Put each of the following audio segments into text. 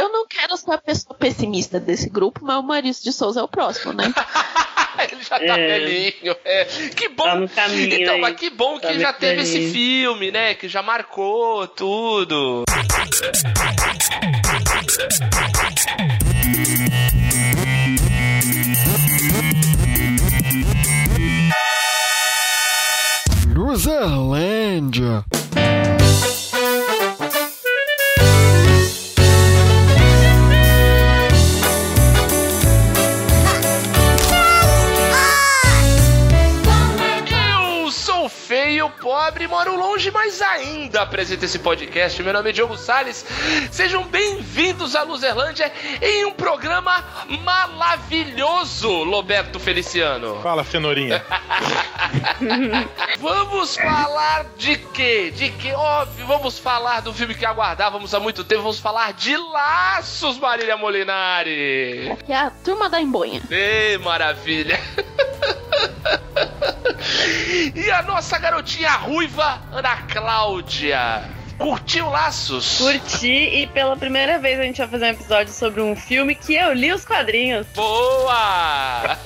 Eu não quero ser a pessoa pessimista desse grupo, mas o Maurício de Souza é o próximo, né? Ele já tá É. velhinho. É. Que bom. Tá no caminho então, aí. mas que bom que Tá já muito teve esse velhinho. filme, né? Que já marcou tudo. Luzerlândia. Feio, moro longe, mas ainda apresento esse podcast. Meu nome é Diogo Salles. Sejam bem-vindos à Luzerlândia em um programa maravilhoso, Roberto Feliciano. Fala, cenourinha. Vamos falar de quê? De quê? Óbvio, vamos falar do filme que aguardávamos há muito tempo. Vamos falar de Laços, Marília Molinari. Que é a turma da embonha. Ei, maravilha! e a nossa garotinha ruiva, Ana Cláudia. Curtiu Laços? Curti e pela primeira vez a gente vai fazer um episódio sobre um filme que eu li os quadrinhos. Boa!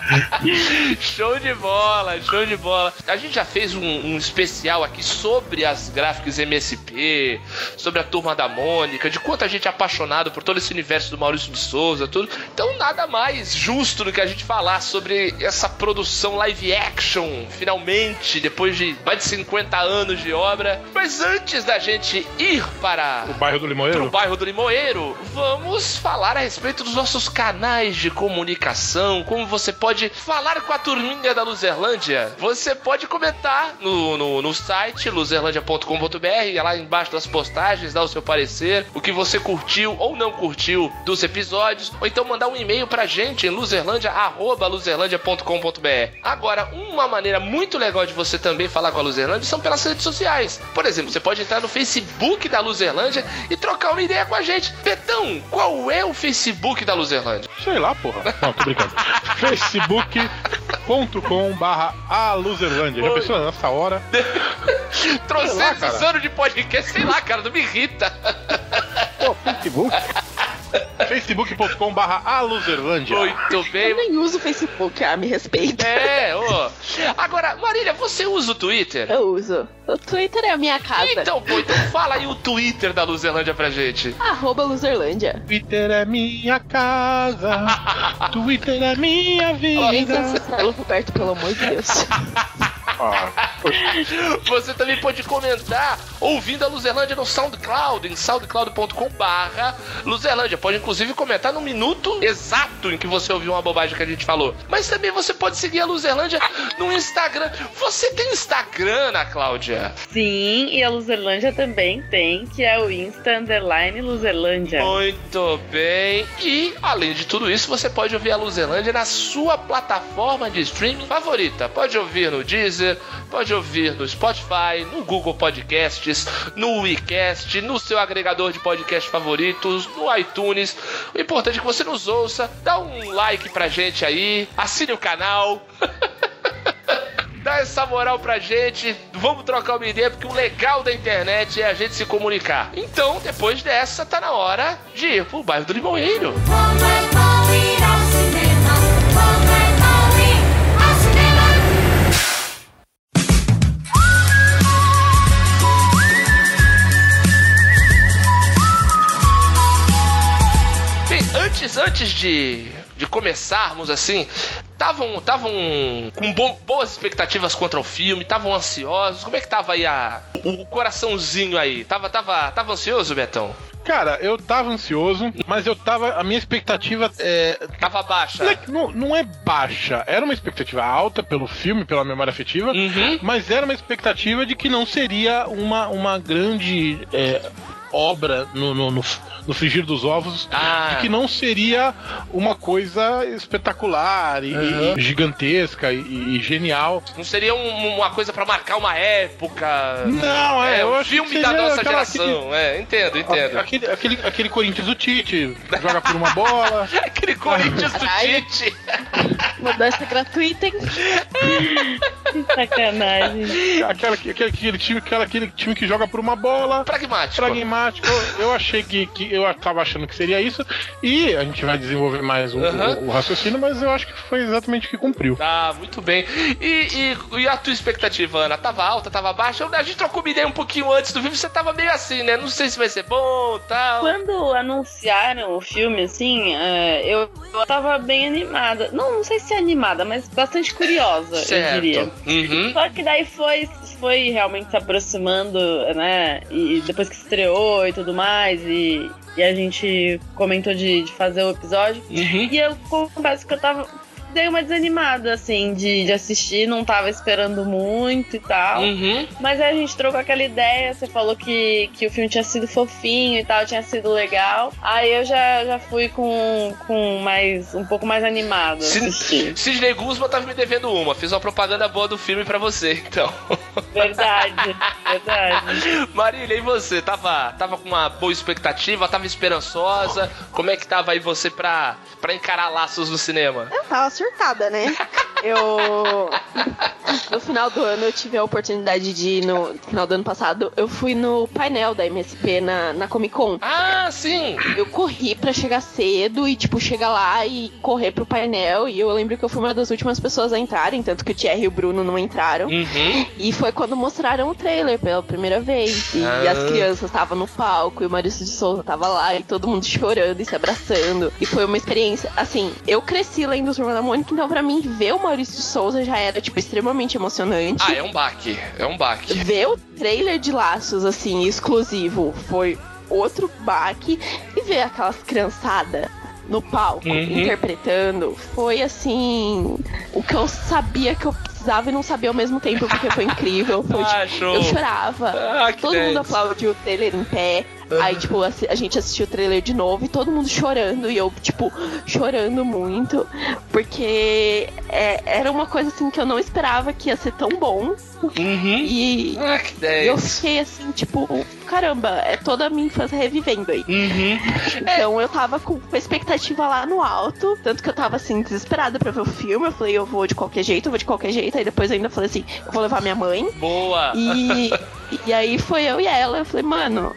show de bola, show de bola. A gente já fez um, um especial aqui sobre as gráficas MSP, sobre a turma da Mônica, de quanto a gente é apaixonado por todo esse universo do Maurício de Souza, tudo. Então nada mais justo do que a gente falar sobre essa produção live action, finalmente, depois de mais de 50 anos de obra. Mas antes da gente ir para O bairro do pro Limoeiro? bairro do Limoeiro, vamos falar a respeito dos nossos canais de comunicação, como você pode falar com a turminha da Luzerlândia. Você pode comentar no, no, no site luzerlandia.com.br, lá embaixo das postagens, dar o seu parecer, o que você curtiu ou não curtiu dos episódios, ou então mandar um e-mail pra gente em luzerlandia.luzerlandia.com.br. Agora, uma maneira muito legal de você também falar com a Luzerlândia são pelas redes sociais. Por exemplo, você pode entrar no Facebook da Luzerlândia e trocar uma ideia com a gente. Betão, qual é o Facebook da Luzerlândia? Sei lá, porra. Não, tô brincando. facebook.com barra aluzerlândia. Já Oi. pensou nessa hora? Trocentos anos de podcast, sei lá, cara, não me irrita. Pô, Facebook? facebook.com barra aluzerlândia. Muito bem. Eu nem uso o Facebook, ah, me respeita. É, ô. Agora, Marília, você usa o Twitter? Eu uso. O Twitter é a minha casa. Então, pô, então fala aí o Twitter da Luzerlândia pra gente. Arroba Luzerlândia. Twitter é minha casa. Twitter é minha vida. Celo Roberto, pelo amor de Deus. Você também pode comentar ouvindo a Luzerlândia no SoundCloud, em soundcloud.com barra Luzerlândia. Pode inclusive comentar no minuto exato em que você ouviu uma bobagem que a gente falou. Mas também você pode seguir a Luzerlândia no Instagram. Você tem Instagram, Ana Cláudia? Sim, e a Luzerlândia também tem, que é o Insta Underline Luzerlândia. Muito bem. E, além de tudo isso, você pode ouvir a Luzerlândia na sua plataforma de streaming favorita. Pode ouvir no Deezer, pode ouvir no Spotify, no Google Podcasts, no WeCast, no seu agregador de podcast favoritos, no iTunes. O importante é que você nos ouça, dá um like pra gente aí, assine o canal. Dá essa moral pra gente, vamos trocar uma ideia, porque o legal da internet é a gente se comunicar. Então, depois dessa, tá na hora de ir pro bairro do Limoeiro. Como Bem, antes, de, de começarmos assim, estavam estavam com bo- boas expectativas contra o filme, estavam ansiosos. Como é que tava aí a, o, o coraçãozinho aí? Tava, tava, tava ansioso, Betão? Cara, eu tava ansioso, mas eu tava. A minha expectativa é. Tava baixa. Não é, não, não é baixa, era uma expectativa alta pelo filme, pela memória afetiva, Uhum. mas era uma expectativa de que não seria uma, uma grande é, obra no, no, no, no frigir dos ovos, Ah. de que não seria uma coisa espetacular e, Uhum. e gigantesca e, e genial. Não seria um- uma coisa pra marcar uma época. Não, é, é eu um acho filme que da nossa aquela- geração. É, entendo, entendo. Aquele, aquele, aquele Corinthians do Tite, joga por uma bola. Aquele Corinthians do. Tite. Mudança gratuita, hein? Que sacanagem. Aquela, aquele, aquele, time, aquela, aquele time que joga por uma bola. Pragmático. Pragmático, eu achei que, que eu tava achando que seria isso, e a gente vai desenvolver mais o, Aham. o- o raciocínio, mas eu acho que foi exatamente o que cumpriu. Ah, muito bem. E, e- e a tua expectativa, Ana? Tava alta, tava baixa? A gente trocou uma ideia um pouquinho antes do filme, você tava meio assim, né? Não sei se vai ser bom tal. Quando anunciaram o filme, assim, é, eu, eu tava bem animada. Não, não sei se animada, mas bastante curiosa, eu diria. Certo. Uhum. Só que daí foi, foi realmente se aproximando, né? E depois que estreou e tudo mais, e, e a gente comentou de, de fazer o episódio. Uhum. E eu confesso que eu tava. Dei uma desanimada, assim, de, de assistir, não tava esperando muito e tal. Uhum. Mas aí a gente trocou aquela ideia, você falou que, que o filme tinha sido fofinho e tal, tinha sido legal. Aí eu já, já fui com, com mais um pouco mais animado. Sidney Guzman tava me devendo uma. Fiz uma propaganda boa do filme pra você, então. Verdade, verdade. Marília, e você? Tava, tava com uma boa expectativa? Tava esperançosa? Como é que tava aí você pra, pra encarar laços no cinema? Eu tava surtada, né? Eu. No final do ano eu tive a oportunidade de ir no no final do ano passado. Eu fui no painel da MSP na, na Comic Con. Ah, sim! Eu corri pra chegar cedo e, tipo, chegar lá e correr pro painel. E eu lembro que eu fui uma das últimas pessoas a entrarem, tanto que o Thierry e o Bruno não entraram. Uhum. E foi quando mostraram o trailer pela primeira vez. E Ah. as crianças estavam no palco, e o Maurício de Souza tava lá, e todo mundo chorando e se abraçando. E foi uma experiência, assim, eu cresci lendo Turma da Mônica, então pra mim ver o Maurício de Souza já era, tipo, extremamente emocionante. Ah, é um baque. É um baque. Ver o trailer de Laços, assim, exclusivo, foi outro baque. E ver aquelas criançadas no palco, Uhum. interpretando, foi, assim, o que eu sabia que eu precisava e não sabia ao mesmo tempo, porque foi incrível. Foi, Ah, tipo, eu chorava. Ah, que Todo mundo 10. aplaudiu o trailer em pé. Aí, tipo, assi- a gente assistiu o trailer de novo e todo mundo chorando. E eu, tipo, chorando muito. Porque é- era uma coisa, assim, que eu não esperava que ia ser tão bom. Uhum. E Ah, que eu 10. fiquei, assim, tipo, caramba, é toda a minha infância revivendo aí. Uhum. Então eu tava com a expectativa lá no alto. Tanto que eu tava, assim, desesperada pra ver o filme. Eu falei, eu vou de qualquer jeito, eu vou de qualquer jeito. Aí depois eu ainda falei assim, eu vou levar minha mãe. Boa. E, e aí foi eu e ela. Eu falei, mano,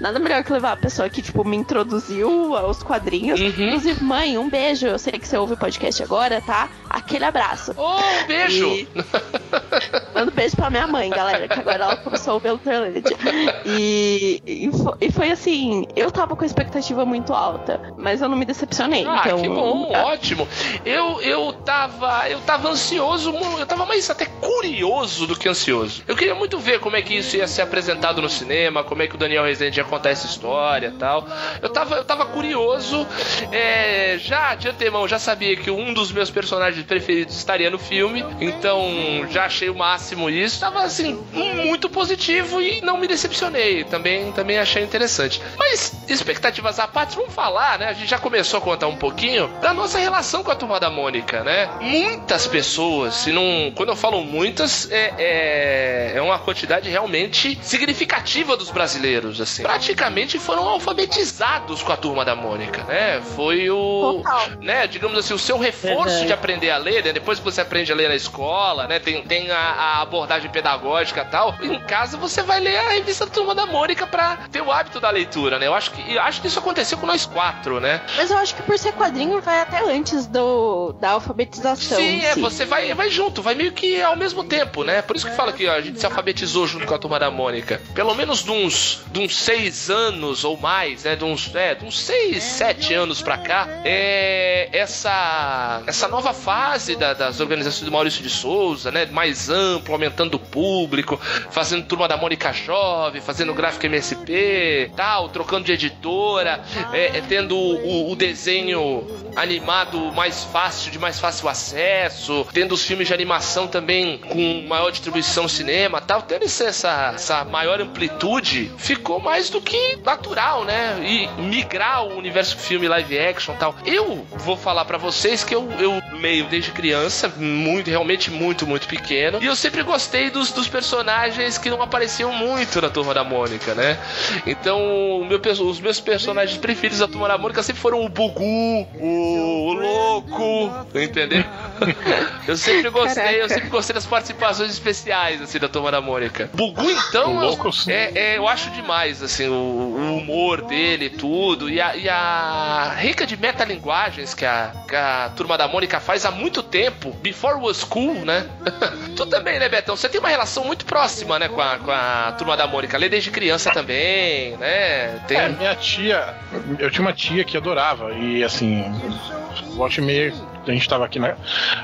nada melhor que levar a pessoa que, tipo, me introduziu aos quadrinhos. Uhum. Inclusive, mãe, um beijo. Eu sei que você ouve o podcast agora, tá? Aquele abraço. Oh, um beijo! E- Manda um beijo pra minha mãe, galera, que agora ela começou a ouvir o Terlândia. E, e, fo- e foi assim, eu tava com a expectativa muito alta, mas eu não me decepcionei. Ah, então, que bom, ah, ótimo. Eu, eu tava. Eu tava ansioso, eu tava mais até curioso do que ansioso. Eu queria muito ver como é que isso ia ser apresentado no cinema, como é que o Daniel Rezende ia contar essa história e tal. Eu tava, eu tava curioso. é, já de antemão, já sabia que um dos meus personagens preferidos estaria no filme. Então já achei o máximo isso. Tava assim, muito positivo e não me decepcionei. Também, também achei interessante. Mas, expectativas à parte, vamos falar, né? A gente já começou a contar um pouquinho da nossa relação com a turma da Mônica, né? Muitas pessoas, se não. Quando eu falo muitas, é, é, é uma quantidade realmente significativa dos brasileiros, assim. Praticamente foram alfabetizados com a turma da Mônica, né? Foi o. Total. Né, digamos assim, o seu reforço de aprender a ler, né? Depois que você aprende a ler na escola, né? Tem, tem a, a abordagem pedagógica e tal. Em casa você vai ler a revista Turma da Mônica pra ter o hábito da leitura, né? Eu acho que, eu acho que isso aconteceu com nós quatro, né? Mas eu acho que por ser quadrinho vai até antes do, da alfabetização. Sim, é, você vai, vai junto, vai meio que ao mesmo tempo, né? Por isso que fala que ó, a gente se alfabetizou junto com a turma da Mônica. Pelo menos de uns, de uns seis anos ou mais, né? De uns, é, de uns seis, sete anos pra cá, é, essa, essa nova fase da- das organizações do Maurício de Souza, né? Mais amplo, aumentando o público, fazendo turma da Mônica Jovem, fazendo gráfico MSP, tal, trocando de editora, é, é, tendo o, o desenho animado mais fácil, de mais fácil acesso, tendo os filmes de animação também com maior distribuição cinema, tal, tendo essa, essa maior amplitude, ficou mais do que natural, né? E migrar o universo filme live action, tal. Eu vou falar pra vocês que eu, eu leio desde criança, muito, realmente muito, muito pequeno, e eu sempre gostei dos, dos personagens que não apareciam muito na Turma da Mônica, né? Então, o meu os meus personagens preferidos da Turma da Mônica sempre foram o Bugu, o, o Louco, entendeu? Eu sempre gostei, Caraca. eu sempre gostei das participações especiais, assim, da Turma da Mônica. Bugu, então, eu, Loucos. é, é, eu acho demais, assim, o, o humor dele e tudo. E a, e a rica de metalinguagens que a, que a Turma da Mônica faz há muito tempo, before was cool, né? tu também, né, Betão? Você tem uma relação muito próxima, né, com a, com a Turma da Mônica. Lê desde criança também, né? Tem... É, minha tia, eu tinha uma tia que adorava, e assim, e meia, a gente tava aqui, né?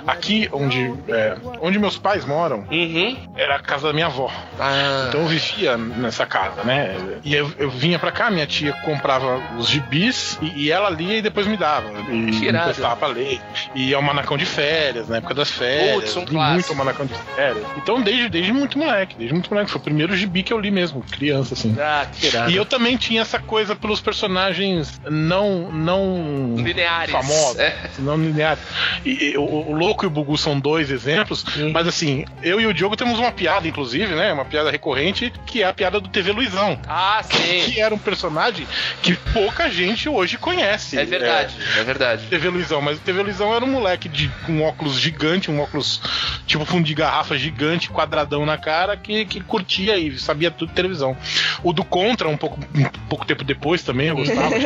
Aqui onde, é, onde meus pais moram, Uhum. era a casa da minha avó. Ah. Então eu vivia nessa casa, né? E eu, eu vinha pra cá, minha tia comprava os gibis e, e ela lia e depois me dava. E Que me pra ler. E Almanacão de férias, na época das férias. Putz, um muito Almanacão de férias. Então desde, desde muito moleque, desde muito moleque. Foi o primeiro gibi que eu li mesmo, criança, assim. Ah, que irado. E eu também tinha essa coisa pelos personagens não não Lineares. famosos, É. não lineares. E, e o, o Louco e o Bugu são dois exemplos, Uhum. mas assim, eu e o Diogo temos uma piada, inclusive, né? Uma piada recorrente, que é a piada do TV Luizão. Ah, sim. Que era um personagem que pouca gente hoje conhece. É verdade, é verdade. TV Luizão, mas o TV Luizão era um moleque de, com um óculos gigante, um óculos tipo fundo de garrafa gigante, quadradão na cara, que, que curtia e sabia tudo de televisão. O do Contra, um pouco, um pouco tempo depois também, eu gostava.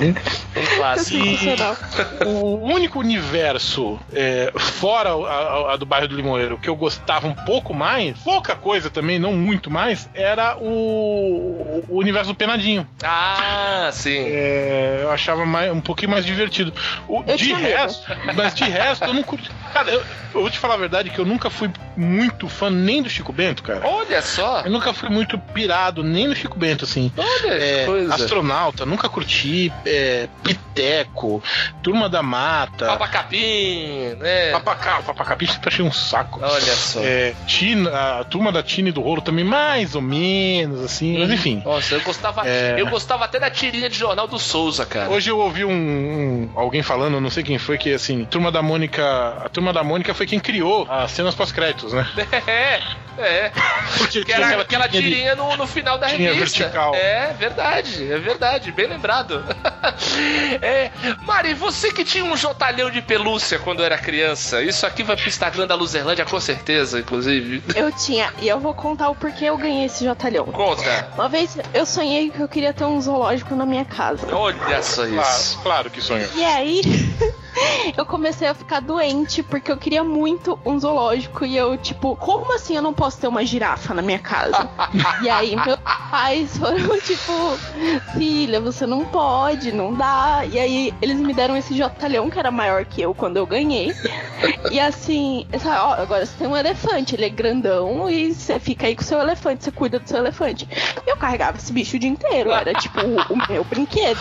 Um clássico. Sensacional. o único universo é, fora a, a- a do bairro do Limoeiro que eu gostava um pouco mais, pouca coisa também, não muito mais, era o, o universo do Penadinho. Ah, sim. É, eu achava mais, um pouquinho mais divertido. O- de tinha medo. resto, mas de resto eu não curti. Cara, eu, eu vou te falar a verdade que eu nunca fui muito fã nem do Chico Bento, cara. Olha só. Eu nunca fui muito pirado nem no Chico Bento, assim. Olha É, coisa. astronauta, nunca curti. É, Piteco, Turma da Mata. Papacapim, né? Papacá, Papacapim sempre achei um saco. Olha só. É, Tina, a turma da Tina e do Rolo também, mais ou menos, assim, mas enfim. Nossa, eu gostava, É. eu gostava até da tirinha de jornal do Souza, cara. Hoje eu ouvi um, um- alguém falando, não sei quem foi, que assim, Turma da Mônica. A Turma da Mônica foi quem criou as cenas pós-créditos, né? É, é. Porque Que era aquela tirinha no, no final da revista. vertical. É verdade, é verdade, bem lembrado. É, Mari, você que tinha um jotalhão de pelúcia quando era criança, isso aqui vai pro Instagram da Luzerlândia com certeza, inclusive. Eu tinha, e eu vou contar o porquê eu ganhei esse jotalhão. Conta. Uma vez eu sonhei que eu queria ter um zoológico na minha casa. Olha só isso. Claro, claro que sonho. E aí, eu comecei a ficar doente porque eu queria muito um zoológico. E eu, tipo, como assim eu não posso ter uma girafa na minha casa? e aí, meus pais foram, tipo, filha, você não pode, não dá. E aí, eles me deram esse jotalhão que era maior que eu quando eu ganhei. E assim, essa- ó, agora você tem um elefante, ele é grandão e você fica aí com o seu elefante, você cuida do seu elefante. Eu carregava esse bicho o dia inteiro, era tipo o meu brinquedo.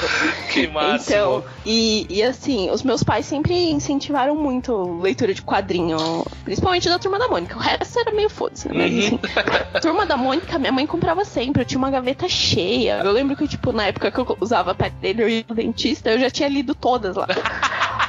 Que máximo. Então, e, e assim, os meus pais sempre incentivaram muito leitura de quadrinho, principalmente da Turma da Mônica. O resto era meio foda-se, né? Mas, Uhum. assim, Turma da Mônica, minha mãe comprava sempre. Eu tinha uma gaveta cheia. Eu lembro que, tipo, na época que eu usava ia no dentista, eu já tinha lido todas lá.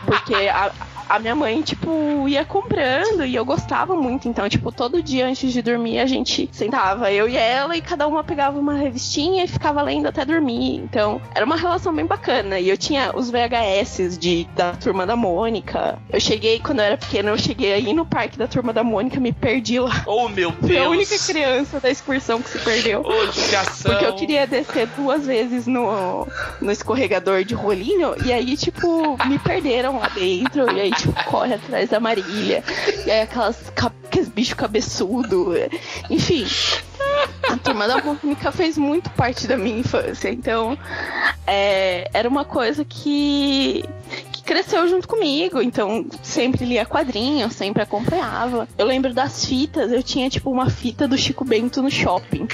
Porque a, a minha mãe, tipo, ia comprando e eu gostava muito. Então, tipo, todo dia antes de dormir a gente sentava, eu e ela, e cada uma pegava uma revistinha e ficava lendo até dormir. Então, era uma relação bem bacana. E eu tinha os VHS de, da Turma da Mônica. Eu cheguei, quando eu era pequena, eu cheguei aí no parque da Turma da Mônica, me perdi lá. Oh, meu Fui Deus. a única criança da excursão que se perdeu. Ô, judiação. Porque eu queria descer duas vezes no, no escorregador de rolinho, e aí, tipo, me perderam lá dentro, e aí, tipo, corre atrás da Marília, e aí aquelas, aqueles bichos cabeçudo, enfim. A turma da Mônica fez muito parte da minha infância, então é, era uma coisa que cresceu junto comigo, então sempre lia quadrinhos, sempre acompanhava. Eu lembro das fitas, eu tinha tipo uma fita do Chico Bento no shopping.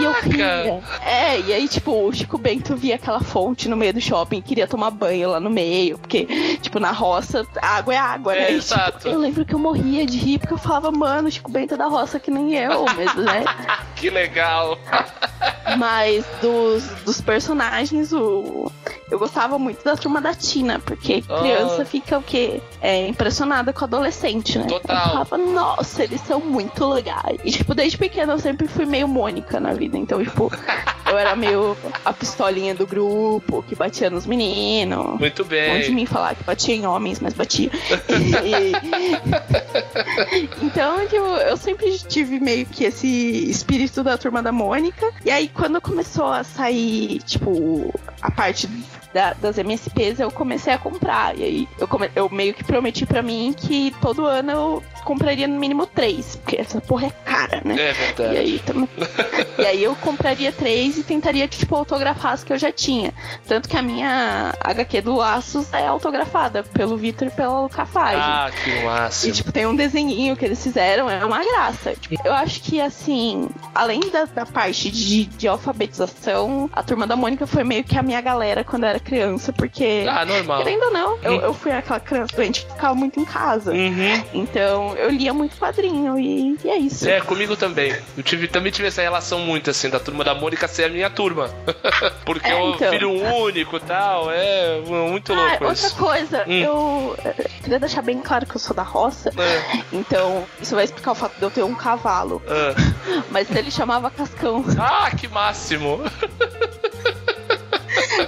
E eu queria. É, e aí, tipo, o Chico Bento via aquela fonte no meio do shopping e queria tomar banho lá no meio. Porque, tipo, na roça, água é água, É, né? E, exato. tipo, eu lembro que eu morria de rir, porque eu falava, mano, o Chico Bento é da roça que nem eu, mesmo, né? Que legal. Mas dos, dos personagens, o. Eu gostava muito da turma da Tina, porque Ah. criança fica o quê? É impressionada com adolescente, né? Total. Eu falava, nossa, eles são muito legais. E, tipo, desde pequena eu sempre fui meio Mônica na vida. Então, tipo, Eu era meio a pistolinha do grupo, que batia nos meninos. Muito Longe de bem. mim falar que batia em homens, mas batia. E- então, tipo, eu sempre tive meio que esse espírito da turma da Mônica. E aí, quando começou a sair, tipo, a parte da- das MSPs, eu comecei a comprar. E aí, eu, come- eu meio que prometi pra mim que todo ano eu compraria no mínimo três, porque essa porra é cara, né? É E verdade. aí, tam- e aí eu compraria três e tentaria, tipo, autografar as que eu já tinha. Tanto que a minha HQ do Laços é autografada pelo Vitor e pelo Cafage. Ah, que E, máximo. tipo, tem um desenhinho que eles fizeram, é uma graça. Tipo, Eu acho que, assim, além da, da parte de, de alfabetização, a turma da Mônica foi meio que a minha galera quando eu era criança, porque, Ah, normal. querendo ou não, eu, eu fui aquela criança doente que ficava muito em casa. Uhum. Então, eu lia muito quadrinho e, e é isso. É, comigo também. Eu tive, também tive essa relação muito, assim, da turma da Mônica ser a minha turma. Porque É, eu então. filho único e tal, é muito Ah, louco outra isso. coisa, Hum. eu eh, queria deixar bem claro que eu sou da roça, É, então isso vai explicar o fato de eu ter um cavalo. é. Mas ele chamava Cascão. Ah, que máximo!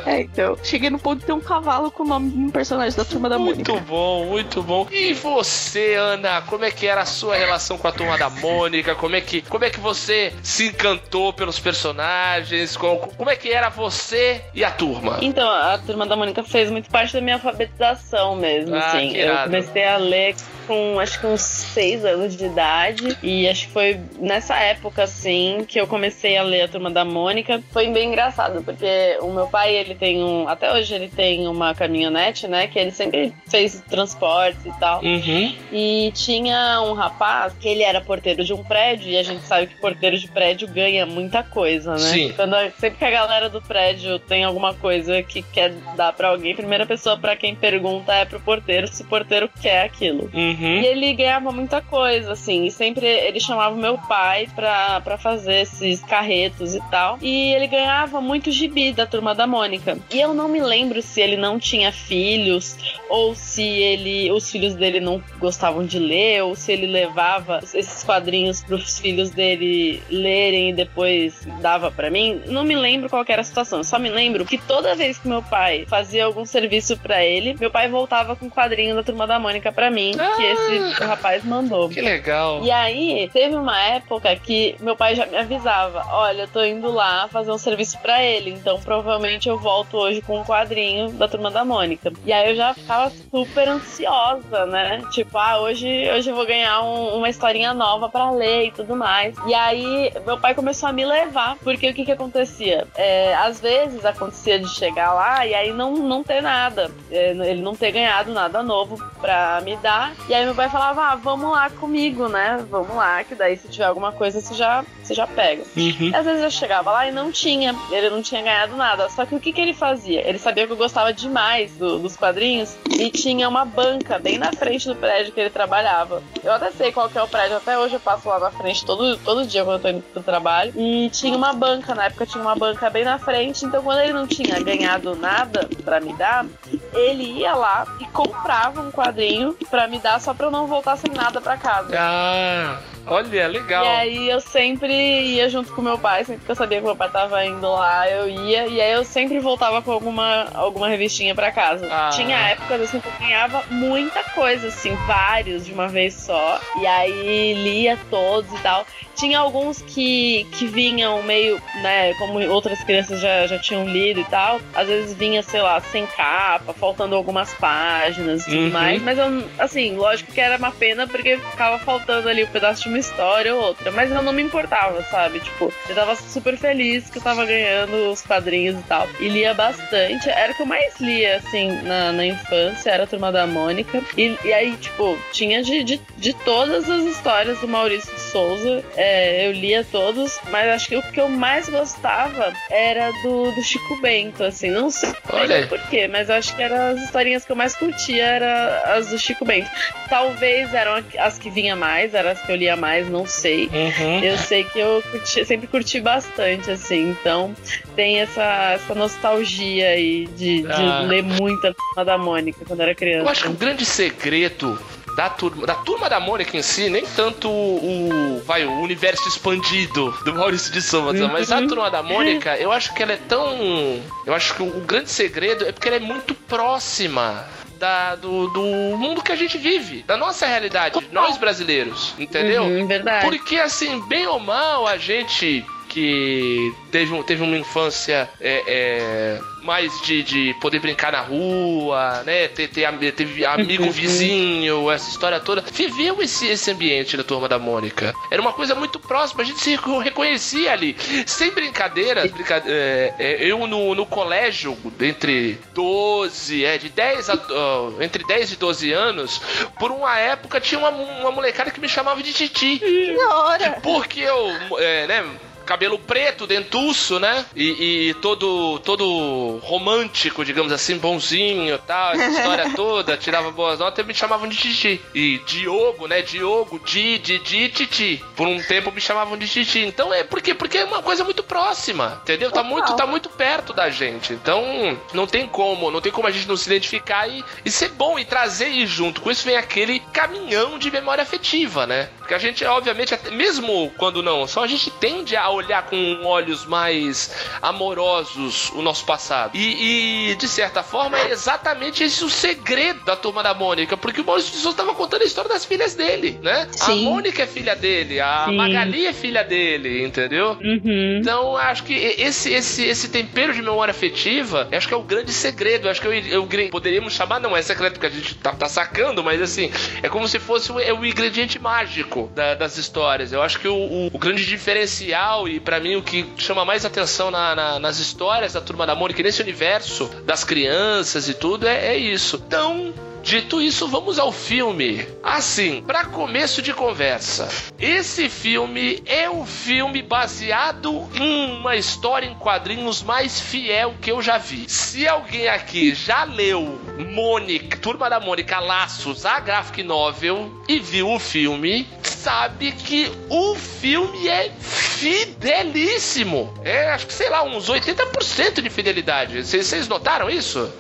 É, então, cheguei no ponto de ter um cavalo com o nome de um personagem da turma da Muito Mônica. bom, muito bom. E você, Ana, como é que era a sua relação com a turma da Mônica? Como é que, como é que você se encantou pelos personagens? Como, como é que era você e a turma? Então, a turma da Mônica fez muito parte da minha alfabetização mesmo, Ah, assim. Eu comecei a ler com acho que uns seis anos de idade. E acho que foi nessa época, assim, que eu comecei a ler a turma da Mônica. Foi bem engraçado, porque o meu pai, ele tem um. Até hoje ele tem uma caminhonete, né? Que ele sempre fez transportes e tal. Uhum. E tinha um rapaz que ele era porteiro de um prédio, e a gente sabe que porteiro de prédio ganha muita coisa, né? Sim. Quando sempre que a galera do prédio tem alguma coisa que quer dar pra alguém, a primeira pessoa pra quem pergunta é pro porteiro se o porteiro quer aquilo. Uhum. E ele ganhava muita coisa, assim, e sempre ele chamava o meu pai pra, pra fazer esses carretos e tal. E ele ganhava muito gibi da turma da Mônica. E eu não me lembro se ele não tinha filhos, ou se ele os filhos dele não gostavam de ler, ou se ele levava esses quadrinhos pros filhos dele lerem e depois dava pra mim. Não me lembro qual que era a situação. Eu só me lembro que toda vez que meu pai fazia algum serviço pra ele, meu pai voltava com um quadrinho da turma da Mônica pra mim, que esse rapaz mandou. Que legal. E aí, teve uma época que meu pai já me avisava: olha, eu tô indo lá fazer um serviço pra ele, então provavelmente eu volto hoje com um quadrinho da turma da Mônica. E aí eu já ficava super ansiosa, né? Tipo, ah, hoje, hoje eu vou ganhar um- uma historinha nova pra ler e tudo mais. E aí, meu pai começou a me levar, porque o que que acontecia? É, às vezes acontecia de chegar lá e aí não, não ter nada, É, ele não ter ganhado nada novo pra me dar. E aí meu pai falava, ah, vamos lá comigo, né? Vamos lá, que daí se tiver alguma coisa você já, você já pega. Uhum. Às vezes eu chegava lá e não tinha, ele não tinha ganhado nada. Só que o que, que ele fazia? Ele sabia que eu gostava demais do- dos quadrinhos e tinha uma banca bem na frente do prédio que ele trabalhava. Eu até sei qual que é o prédio, até hoje eu passo lá na frente todo, todo dia quando eu tô indo pro trabalho. E tinha uma banca, na época tinha uma banca bem na frente, então quando ele não tinha ganhado nada pra me dar, ele ia lá e comprava um quadrinho pra me dar só pra eu não voltar sem nada pra casa. Ah, olha, legal. E aí eu sempre ia junto com meu pai, sempre que eu sabia que meu pai tava indo lá, eu ia, e aí eu sempre voltava com alguma, alguma revistinha pra casa. Ah. Tinha épocas assim que eu ganhava muita coisa, assim, vários de uma vez só. E aí lia todos e tal. Tinha alguns que, que vinham meio, né, como outras crianças já, já tinham lido e tal. Às vezes vinha, sei lá, sem capa, faltando algumas páginas e tudo Uhum. mais. Mas eu, assim, lógico que era uma pena porque ficava faltando ali um pedaço de uma história ou outra. Mas eu não me importava, sabe? Tipo, eu tava super feliz que eu tava ganhando os quadrinhos e tal. E lia bastante. Era o que eu mais lia, assim, na, na infância, era a Turma da Mônica. E, e aí, tipo, tinha de, de, de todas as histórias do Maurício de Souza. É, eu lia todos, mas acho que o que eu mais gostava era do, do Chico Bento, assim. Não sei Olha por quê, mas acho que eram as historinhas que eu mais curtia, era as do Chico Bento. Talvez eram as que vinha mais, eram as que eu lia mais, não sei. Uhum. Eu sei que eu curti- sempre curti bastante, assim, então tem essa, essa nostalgia aí de, de Ah. ler muito a Turma da Mônica quando era criança. Eu acho que o grande segredo da turma, da turma da Mônica em si, nem tanto o, vai, o universo expandido do Maurício de Souza, Uhum. mas a turma da Mônica, eu acho que ela é tão. Eu acho que o grande segredo é porque ela é muito próxima. Da, do, do mundo que a gente vive, da nossa realidade, nós brasileiros, entendeu? Uhum, verdade. Porque, assim, bem ou mal, a gente que teve, um- teve uma infância é, é, mais de, de poder brincar na rua, né? Ter, ter, teve amigo vizinho, essa história toda. Viveu esse, esse ambiente da turma da Mônica. Era uma coisa muito próxima, a gente se reco- reconhecia ali. Sem brincadeira, brinca- é, é, eu no, no colégio, entre 12, é, de 10 a. ó, entre 10 e 12 anos, por uma época tinha uma, uma molecada que me chamava de Titi. Senhora! Porque eu, é, né? Cabelo preto, dentuço, né? E, e todo todo romântico, digamos assim, bonzinho e tal, essa história toda, tirava boas notas e me chamavam de Titi. E Diogo, né? Diogo, Di, Didi, Titi. Por um tempo me chamavam de Titi. Então é porque, porque é uma coisa muito próxima, entendeu? Tá muito, tá muito perto da gente. Então não tem como, não tem como a gente não se identificar e, e ser bom e trazer e junto. Com isso vem aquele caminhão de memória afetiva, né? Porque a gente, obviamente, até- mesmo quando não, só a gente tende a olhar com olhos mais amorosos o nosso passado. E, e, de certa forma, é exatamente esse o segredo da turma da Mônica, porque o Maurício de Souza estava contando a história das filhas dele, né? A Sim. Mônica é filha dele, a Sim. Magali é filha dele, entendeu? Uhum. Então, acho que esse, esse, esse tempero de memória afetiva, acho que é o grande segredo. Acho que eu, eu poderíamos chamar, não é secreto porque a gente tá, tá sacando, mas assim, é como se fosse o, é o ingrediente mágico da- das histórias. Eu acho que o, o- o grande diferencial e pra mim o que chama mais atenção na- na- nas histórias da Turma da Mônica, nesse universo das crianças e tudo, é, é isso. Então, Dito isso, vamos ao filme. Assim, para começo de conversa, esse filme é um filme baseado em uma história em quadrinhos mais fiel que eu já vi. Se alguém aqui já leu Mônica, Turma da Mônica Laços, a graphic novel e viu o filme, sabe que o filme é fidelíssimo. É, acho que sei lá, uns 80% de fidelidade. Vocês notaram isso?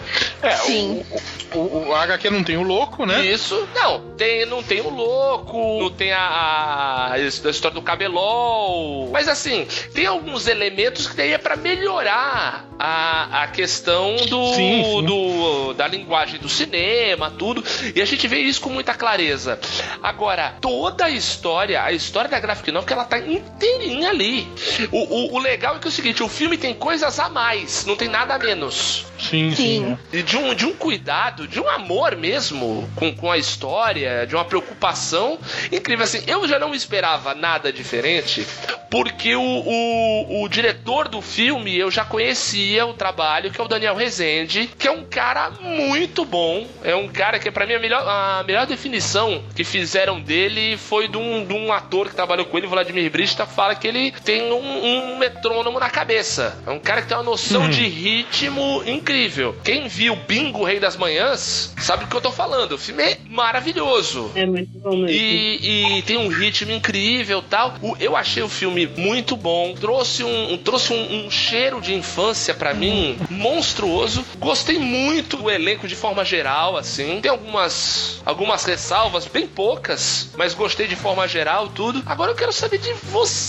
É, Sim. O, o, o HQ não tem o louco, né? Isso, não, tem, não tem o louco, não tem a, a, história do cabelol, mas assim, tem alguns elementos que daí é pra melhorar a, a questão do, Sim, sim. do da linguagem do cinema, tudo, e a gente vê isso com muita clareza. Agora, toda a história, a história da Graphic Novel, que ela tá inteirinha ali. O, o, o legal é que é o seguinte, o filme tem coisas a mais, não tem nada a menos. Sim, sim. Sim. E de um, de um cuidado, de um amor mesmo com, com a história, de uma preocupação incrível. Assim, eu já não esperava nada diferente, porque o, o, o diretor do filme eu já conhecia o trabalho, que é o Daniel Rezende, que é um cara muito bom. É um cara que, pra mim, a melhor, a melhor definição que fizeram dele foi de um, de um ator que trabalhou com ele, Vladimir Brista, fala que ele tem um, um metrônomo na cabeça. É um cara que tem uma noção de ritmo incrível. Quem viu Bingo Rei das Manhãs sabe do que eu tô falando. O filme é maravilhoso. É muito bom mesmo. E, e tem um ritmo incrível tal. Eu achei o filme muito bom. Trouxe um, um- trouxe um, um cheiro de infância pra mim monstruoso. Gostei muito do elenco de forma geral, assim. Tem algumas, algumas ressalvas, bem poucas, mas gostei de forma geral, tudo. Agora eu quero saber de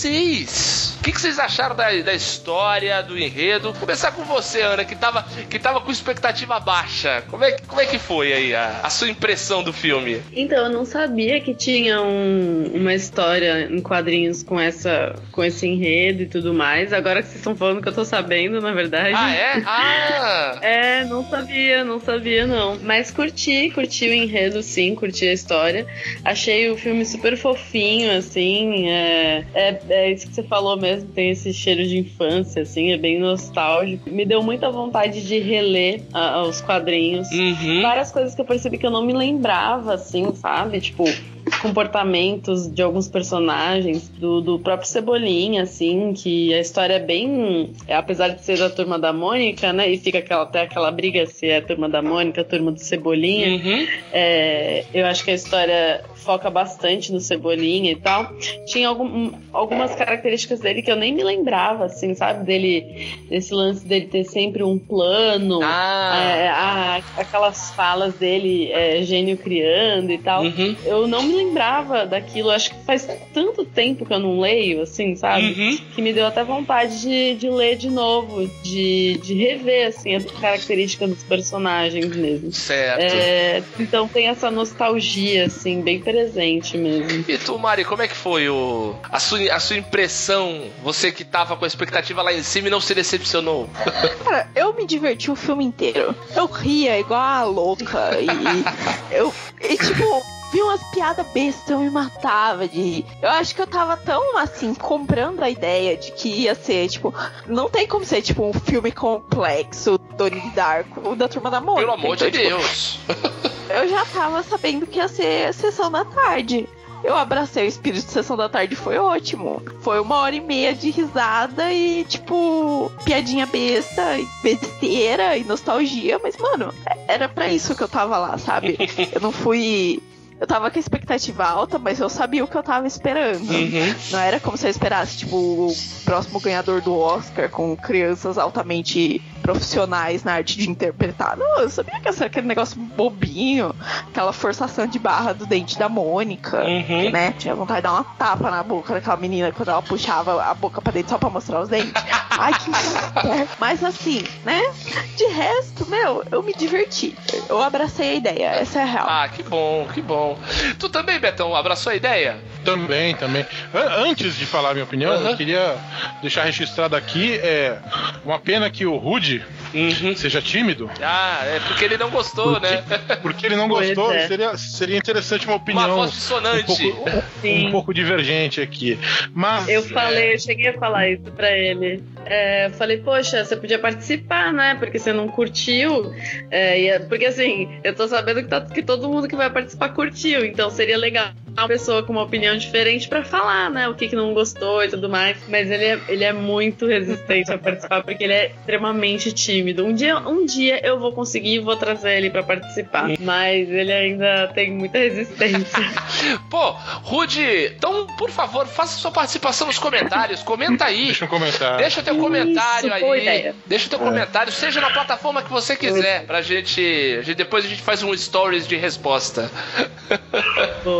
vocês. O que, que vocês acharam da, da história, do enredo? Começar com você, Ana, que tava, que tava com expectativa baixa. Como é, como é que foi aí a, a sua impressão do filme? Então, eu não sabia que tinha um- uma história em quadrinhos com, essa, com esse enredo e tudo mais. Agora que vocês estão falando que eu tô sabendo, na verdade. Ah, é? Ah! É, não sabia, não sabia não. Mas curti, curti o enredo sim, curti a história. Achei o filme super fofinho, assim. É, é, é isso que você falou mesmo, tem esse cheiro de infância, assim, é bem nostálgico. Me deu muita vontade de reler ah, os quadrinhos. Uhum. Várias coisas que eu percebi que eu não me lembrava, assim, sabe? Tipo, comportamentos de alguns personagens, do, do próprio Cebolinha, assim, que a história é bem. é, apesar de ser da turma da Mônica, né? E fica aquela, até aquela briga se é a turma da Mônica, a turma do Cebolinha. Uhum. É, eu acho que a história foca bastante no Cebolinha e tal. Tinha algum- algumas características dele que eu nem me lembrava, assim, sabe? Dele, desse lance dele ter sempre um plano. Ah. é, a- aquelas falas dele, é, gênio criando e tal. Uhum. Eu não me lembrava daquilo, acho que faz tanto tempo que eu não leio, assim, sabe? Uhum. Que me deu até vontade de, de ler de novo, de, de rever, assim, as características dos personagens mesmo. Certo. É, então tem essa nostalgia, assim, bem presente mesmo. E tu, Mari, como é que foi o, a, sua, a sua impressão? Você que tava com a expectativa lá em cima e não se decepcionou. Cara, eu me diverti o filme inteiro. Eu ria igual a louca. E eu. E tipo. Vi umas piadas bestas, eu me matava de rir. Eu acho que eu tava tão, assim, comprando a ideia de que ia ser, tipo, não tem como ser, tipo, um filme complexo, Donnie Darko, da Turma da Mônica. Pelo amor de Então, tipo, Deus. eu já tava sabendo que ia ser sessão da tarde. Eu abracei o espírito de sessão da tarde, foi ótimo. Foi uma hora e meia de risada e, tipo, piadinha besta, besteira e nostalgia, mas, mano, era pra isso que eu tava lá, sabe? Eu não fui. Eu tava com a expectativa alta, mas eu sabia o que eu tava esperando. Uhum. Não era como se eu esperasse, tipo, o próximo ganhador do Oscar com crianças altamente profissionais na arte de interpretar. Não, eu sabia que ser aquele negócio bobinho, aquela forçação de barra do dente da Mônica, Uhum. né? Tinha vontade de dar uma tapa na boca daquela menina quando ela puxava a boca pra dentro só pra mostrar os dentes. Ai, que. Mas assim, né? De resto, meu, eu me diverti. Eu abracei a ideia, essa é a real. Ah, que bom, que bom. Tu também, Betão, abraçou a ideia? Também, também. An- Antes de falar a minha opinião, Aham. eu queria deixar registrado aqui é uma pena que o Rude Uhum. seja tímido, Ah, é porque ele não gostou, né? porque ele não gostou. é. Seria, seria interessante uma Uma opinião voz um dissonante. pouco, Sim. um pouco divergente aqui. Mas Eu falei, eu cheguei a falar isso pra ele. É, eu falei, poxa, você podia participar, né? Porque você não curtiu. É, e é- porque assim, eu tô sabendo que, tá- que todo mundo que vai participar curtiu. Então seria legal uma pessoa com uma opinião diferente pra falar, né? O que, que não gostou e tudo mais. Mas ele é, ele é muito resistente a participar porque ele é extremamente tímido. Um dia, um dia eu vou conseguir e vou trazer ele pra participar. Mas ele ainda tem muita resistência. Pô, Rude, então, por favor, faça sua participação nos comentários. Comenta aí. deixa eu comentar. Deixa teu Isso, comentário boa aí. ideia. Deixa teu comentário, seja na plataforma que você quiser, pra gente, a gente- Depois a gente faz um stories de resposta.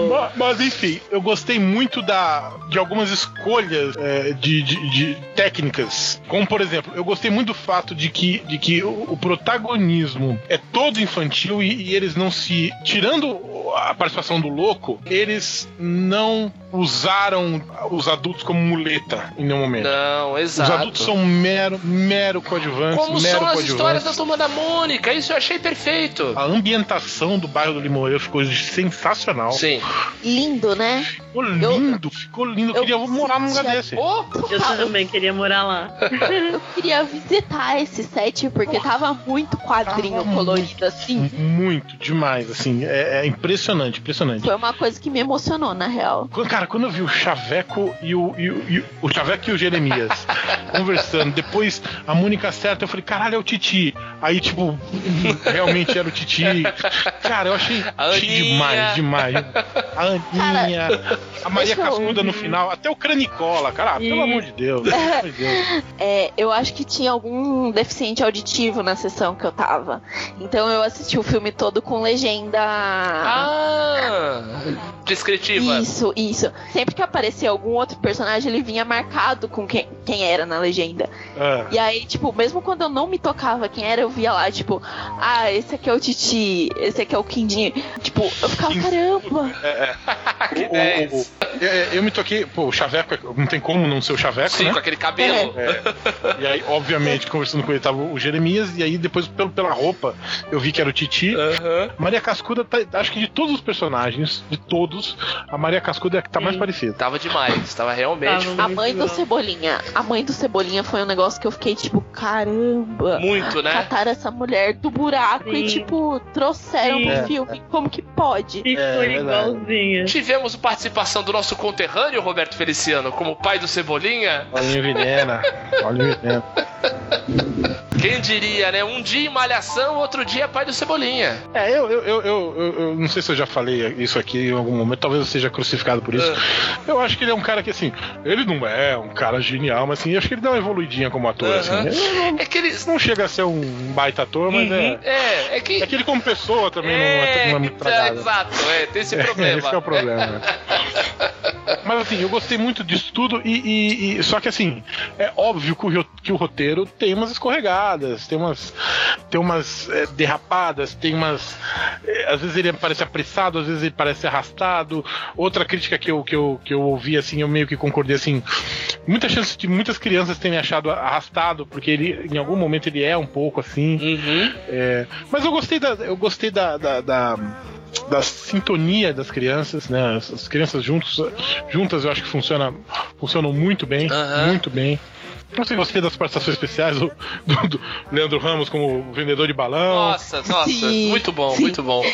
Ma- Mas enfim, eu gostei muito da, de algumas escolhas é, de, de- de técnicas. Como por exemplo, eu gostei muito do fato de que, de que o, o protagonismo é todo infantil e, e eles não se. Tirando a participação do louco, eles não usaram os adultos como muleta em nenhum momento. Não, Os exato. adultos são mero, mero coadjuvantes, Como mero são as histórias da Turma da Mônica, isso eu achei perfeito. A ambientação do bairro do Limoeiro ficou sensacional. Sim. Lindo, né? Ficou lindo, ficou lindo. Eu, eu queria morar num lugar desse. Ô, Eu também queria morar lá. Eu queria visitar esse set porque tava muito quadrinho Tava colorido assim. Muito, demais, assim. É, é impressionante, impressionante. Foi uma coisa que me emocionou, na real. Quando- Cara, quando eu vi o Chaveco e o, e o, e o- Chaveco e o Jeremias conversando, depois a Mônica certa, eu falei, caralho, é o Titi. Aí, tipo, realmente era o Titi. Cara, eu achei, demais, demais. A Aninha, a Maria eu- Cascuda no final, até o Cranicola, cara, ah, pelo amor de Deus. Pelo amor de Deus. É, eu acho que tinha algum deficiente auditivo na sessão que eu tava. Então eu assisti o filme todo com legenda. ah, descritiva. Isso, isso. Sempre que aparecia algum outro personagem, ele vinha marcado com quem, quem era na legenda. Ah. E aí, tipo, mesmo quando eu não me tocava quem era, eu via lá, tipo, ah, esse aqui é o Titi, esse aqui é o Quindinho. Tipo, eu ficava, caramba. que O- o- 10. o- é, eu me toquei, pô, o Chaveco, é- não tem como não ser o Chaveco, Sim, né? com aquele cabelo. É. E aí, obviamente, conversando com ele tava o Jeremias, e aí depois, pelo, pela roupa, eu vi que era o Titi. Maria Cascuda, tá- acho que de todos os personagens, de todos, todos, a Maria Cascuda é a que tá mais Sim. parecida. Tava demais, tava realmente Tava. A mãe do. Cebolinha. A mãe do Cebolinha foi um negócio que eu fiquei tipo, caramba. muito, né? Cataram essa mulher do buraco e, Sim. tipo, trouxeram Sim. pro É. filme. Como que pode? Ficou É, verdade. igualzinha. Tivemos participação do nosso conterrâneo Roberto Feliciano como pai do Cebolinha. Paulinho Vilhena. Paulinho Vilhena. Quem diria, né? Um dia em Malhação, outro dia pai do Cebolinha. É, eu, eu, eu, eu, não sei se eu já falei isso aqui em algum momento, talvez eu seja crucificado por isso. Eu acho que ele é um cara que, assim, ele não é um cara genial, mas assim, acho que ele dá uma evoluidinha como ator, assim. Ele É que eles. não chega a ser um baita ator, mas é. É, é que. É que ele como pessoa também não, é, não é muito é, tragado. exato, é, tem esse É, problema. esse é o problema. Mas assim, eu gostei muito disso tudo e, só que assim, é óbvio que o, que o roteiro tem umas escorregadas, tem umas tem umas é, derrapadas, tem umas é, às vezes ele parece apressado, às vezes ele parece arrastado. Outra crítica que eu, que eu, que eu ouvi assim, eu meio que concordei assim, muita chance de muitas crianças terem achado arrastado, porque ele em algum momento ele é um pouco assim. Uhum. É, mas eu gostei da, eu gostei da, da, da, da sintonia das crianças, né? As, as crianças juntos, juntas eu acho que funciona, funcionam muito bem, muito bem. Não sei, gostei das participações especiais do, do- do Leandro Ramos como vendedor de balão, Nossa, nossa, Sim, muito bom, sim. muito bom.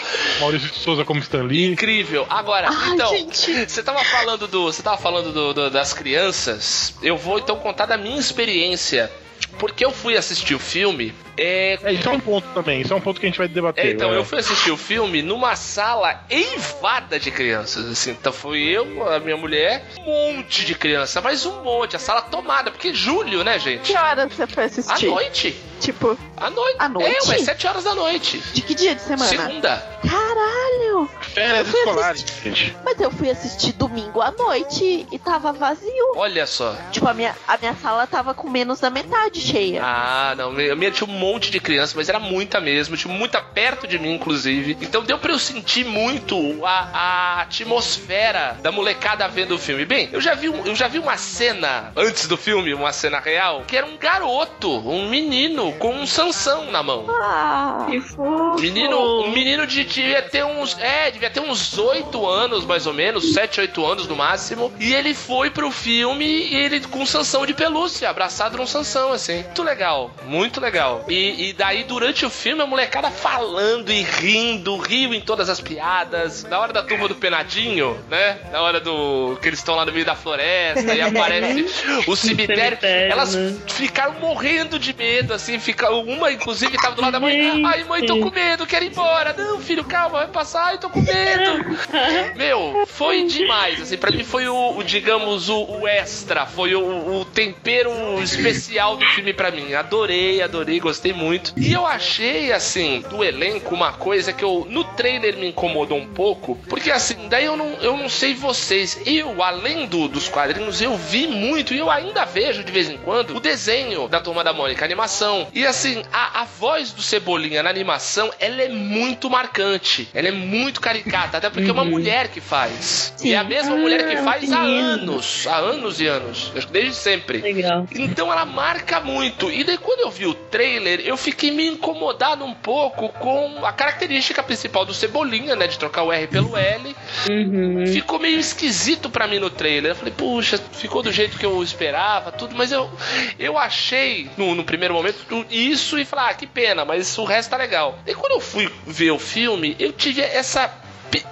Maurício de Souza como Stan Lee. Incrível. Agora, Ai, então, gente. você tava falando do, você tava falando do- do- das crianças. Eu vou então contar da minha experiência, porque eu fui assistir o filme. É, É, isso é um ponto também, isso é um ponto que a gente vai debater. É, então, né? eu fui assistir o filme numa sala eivada de crianças, assim. Então foi eu, a minha mulher, um monte de criança, mas um monte, a sala tomada, porque julho, né, gente? Que horas você foi À assistir? noite. Tipo, À noite. À noite? É, ué, sete horas da noite. de que dia de semana? Segunda. Caralho! Férias escolares, gente. Mas eu fui assistir domingo à noite e tava vazio. Olha só. Tipo, a minha, a minha sala tava com menos da metade cheia. Ah, não. A minha tinha um monte de criança, mas era muita mesmo. Tinha muita perto de mim, inclusive. Então deu pra eu sentir muito a, a atmosfera da molecada vendo o filme. Bem, eu já, vi, eu já vi uma cena antes do filme, uma cena real, que era um garoto, um menino com um Sansão na mão. Ah, Que fofo. Menino, um menino de, devia ter uns. É, devia ter uns 8 anos, mais ou menos, 7, 8 anos no máximo. E ele foi pro filme e ele com um Sansão de pelúcia, abraçado num Sansão, assim. Muito legal, muito legal. E, e daí, durante o filme, a molecada falando e rindo, riu em todas as piadas. Na hora da turma do Penadinho, né? Na hora do. que eles estão lá no meio da floresta e aparece o cemitério. Elas né? ficaram morrendo de medo, assim. Fica, uma, inclusive, tava do lado da mãe. Ai, mãe, tô com medo, quero ir embora. Não, filho, calma, vai passar. Ai, tô com medo. Meu, foi demais. Assim, pra mim foi o, o, digamos, o, o extra. Foi o, o tempero especial do filme pra mim. Adorei, adorei, gostei muito. E eu achei, assim, do elenco, uma coisa que eu, no trailer me incomodou um pouco. Porque, assim, daí eu não, eu não sei vocês. Eu, além do, dos quadrinhos, eu vi muito e eu ainda vejo de vez em quando o desenho da Turma da Mônica, a animação. E, assim, a, a voz do Cebolinha na animação, ela é muito marcante. Ela é muito caricata, até porque é uma Uhum. mulher que faz. Sim. E é a mesma Ah, mulher que faz há anos. Há anos e anos. Acho que desde sempre. Legal. Então ela marca muito. E daí quando eu vi o trailer, eu fiquei meio incomodado um pouco com a característica principal do Cebolinha, né? De trocar o R pelo L. Uhum. Ficou meio esquisito pra mim no trailer. Eu falei, puxa, ficou do jeito que eu esperava, tudo. Mas eu, eu achei, no, no primeiro momento, isso e falei, ah, que pena, mas o resto tá legal. E quando eu fui ver o filme, eu tive essa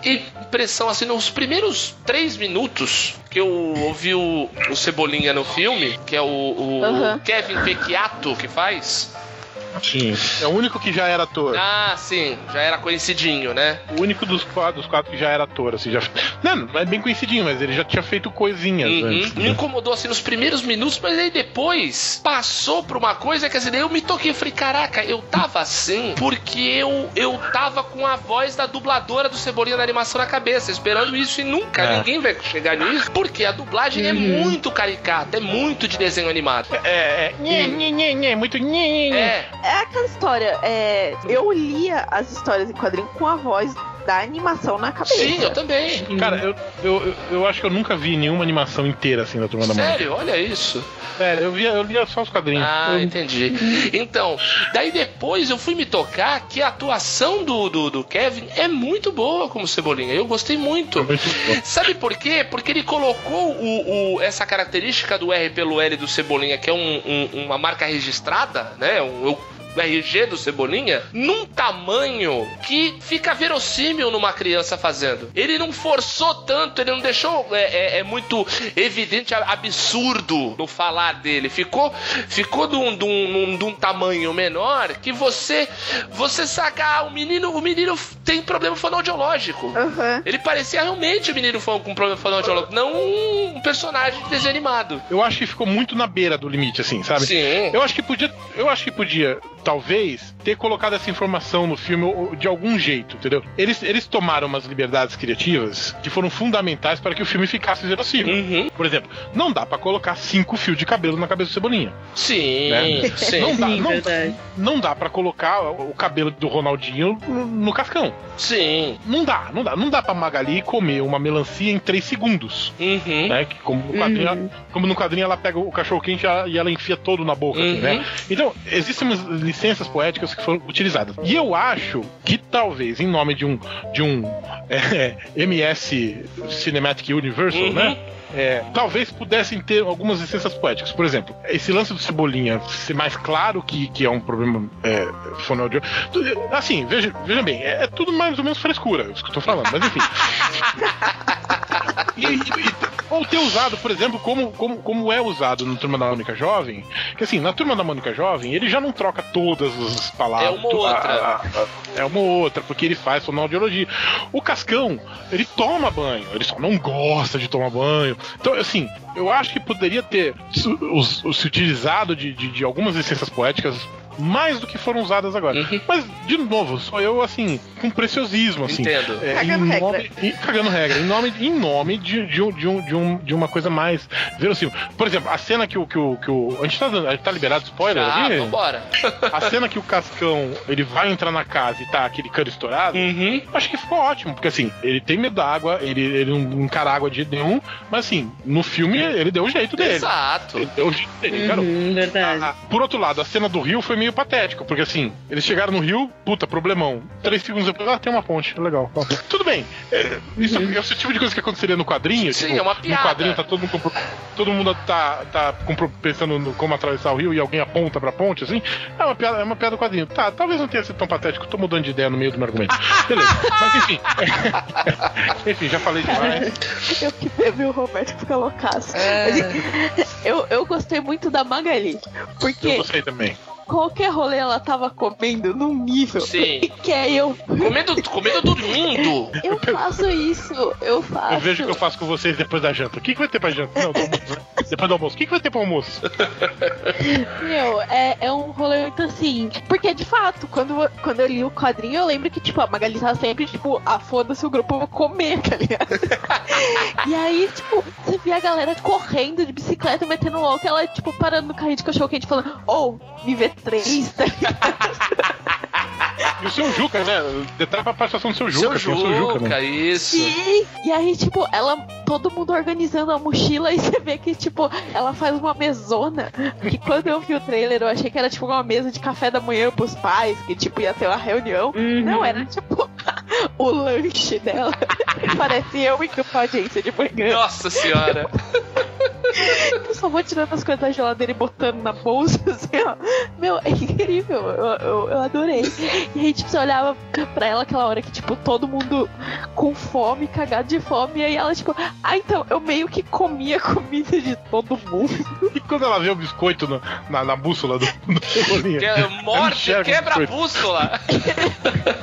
impressão, assim, nos primeiros três minutos que eu ouvi o, o Cebolinha no filme, que é o, o Aham. Kevin Vecchiato que faz. Sim. É o único que já era ator. Ah, sim, já era conhecidinho, né? O único dos quatro, dos quatro que já era ator, assim, já. Não, não é bem coincidinho, mas ele já tinha feito coisinhas Uhum. antes. Me né? incomodou assim nos primeiros minutos, mas aí depois passou pra uma coisa que assim, daí eu me toquei. Eu falei, caraca, eu tava assim porque eu, eu tava com a voz da dubladora do Cebolinha da animação na cabeça, esperando isso e nunca É. ninguém vai chegar nisso, porque a dublagem é muito caricata, é muito de desenho animado. É, é. Nhê, nhê, nhê, nhê, muito nhê, nhê, nhê. É, é aquela história. É, eu lia as histórias em quadrinho com a voz da animação na cabeça. Sim, eu também. Cara, eu, eu, eu, eu acho que eu nunca vi nenhuma animação inteira assim da Turma da Mônica. Sério, olha isso. Sério, eu via, eu lia só os quadrinhos. Ah, Eu- entendi. Então, daí depois eu fui me tocar que a atuação do, do, do Kevin é muito boa como Cebolinha. Eu gostei muito. Muito bom. Sabe por quê? Porque ele colocou o, o- essa característica do R pelo L do Cebolinha, que é um- um- uma marca registrada, né? Um, o RG do Cebolinha, num tamanho que fica verossímil numa criança fazendo. Ele não forçou tanto, ele não deixou é, é- é muito evidente, absurdo no falar dele. Ficou, ficou de um, de um- num- de um tamanho menor que você você saca, ah, o menino, o menino tem problema fonoaudiológico. Aham. Ele parecia realmente o menino com problema fonoaudiológico, não um personagem de desenho animado. Eu acho que ficou muito na beira do limite, assim, sabe? Sim. Eu acho que podia, eu acho que podia, talvez, ter colocado essa informação no filme de algum jeito, entendeu? Eles, eles tomaram umas liberdades criativas que foram fundamentais para que o filme ficasse verossímil. Uhum. Por exemplo, não dá pra colocar cinco fios de cabelo na cabeça do Cebolinha. Sim, Né? sim. Não dá, não, verdade. não dá para colocar o cabelo do Ronaldinho no, no cascão. Sim. Não dá, não dá. Não dá pra Magali comer uma melancia em três segundos. Uhum. Né? Que como, no quadrinho, como no quadrinho ela pega o cachorro quente e ela enfia todo na boca, assim, Uhum. né? Então, existem umas licenças poéticas que foram utilizadas. E eu acho que talvez, em nome de um, de um é, MS Cinematic Universal, Uhum. né? É, talvez pudessem ter algumas licenças poéticas. Por exemplo, esse lance do Cebolinha ser mais claro que, que é um problema é. Assim, veja, veja bem, é, é tudo mais ou menos frescura, isso que eu tô falando, mas enfim. E- e- ou ter usado, por exemplo, como, como, como é usado no Turma da Mônica Jovem, que assim, na Turma da Mônica Jovem, ele já não troca todas as palavras. É uma ou outra. a- a- é uma ou outra, porque ele faz fonoaudiologia. O Cascão, ele toma banho, ele só não gosta de tomar banho. Então, assim, eu acho que poderia ter se, os- se utilizado de, de, de algumas licenças poéticas mais do que foram usadas agora. Uhum. Mas, de novo, sou eu, assim, com preciosismo, assim. Entendo. É, Cagando em regra. nome, em- cagando regra. Em nome, em nome de, de, um- de, um, de, um, de uma coisa mais verossímil. Por exemplo, a cena que o. Que o, que o a, gente tá, a gente tá liberado spoiler Ah, ali? vambora. A cena que o Cascão ele vai entrar na casa e tá aquele cano estourado. Uhum. Acho que ficou ótimo, porque assim, ele tem medo da água, ele, ele não encara água de jeito nenhum, mas assim, no filme ele deu o jeito dele. Exato. Ele deu o jeito dele, garoto. Uhum, verdade. Ah, por outro lado, a cena do rio foi meio patética, porque assim, eles chegaram no rio, puta, problemão. Três segundos depois, ah, tem uma ponte, legal. Tudo bem. É, isso é esse tipo de coisa que aconteceria no quadrinho. Sim, tipo, é uma No piada. quadrinho tá todo mundo, compro- todo mundo tá, tá compro- pensando no como atravessar o rio e alguém aponta pra ponte, assim. É uma piada, é uma piada do quadrinho. Tá, talvez não tenha sido tão patético, tô mudando de ideia no meio do meu argumento. Beleza, mas enfim. enfim, já falei demais. Eu que bebi o Roberto fica loucaço. É. Eu, eu gostei muito da Magali. Eu Porque gostei também. Qualquer rolê ela tava comendo num nível Sim. que é eu. Comendo, comendo dormindo. Eu faço isso, eu faço. Eu vejo o que eu faço com vocês depois da janta. O que, que vai ter pra janta? Não, do almoço, né? Depois do almoço. O que, que vai ter pro almoço? Meu, é, é um rolê muito assim. Porque, de fato, quando, quando eu li o quadrinho, eu lembro que, tipo, a Magali tava sempre, tipo, ah, foda-se o grupo, eu vou comer, tá ligado? e aí, tipo, você via a galera correndo de bicicleta, metendo louco, ela, tipo, parando no carrinho de cachorro quente, falando, ou, me vê três? E o seu Juca, né? Detalhe pra participação do seu Juca. Seu o seu Juca, Juca, né? isso. Sim! E aí, tipo, ela, todo mundo organizando a mochila e você vê que, tipo, ela faz uma mesona. Que quando eu vi o trailer, eu achei que era, tipo, uma mesa de café da manhã pros pais, que, tipo, ia ter uma reunião. Uhum. Não, era, tipo, o lanche dela. Parece eu indo pra audiência de manhã. Nossa senhora. Eu só vou tirando as coisas da geladeira e botando na bolsa, assim, ó. Meu, é incrível. Eu, eu, eu adorei. E aí, tipo, você olhava pra ela aquela hora que, tipo, todo mundo com fome, cagado de fome. E aí ela, tipo, ah, então, eu meio que comia comida de todo mundo. E quando ela vê o biscoito no- na, na bússola do, do Cebolinha? Que é morte, quebra a bússola.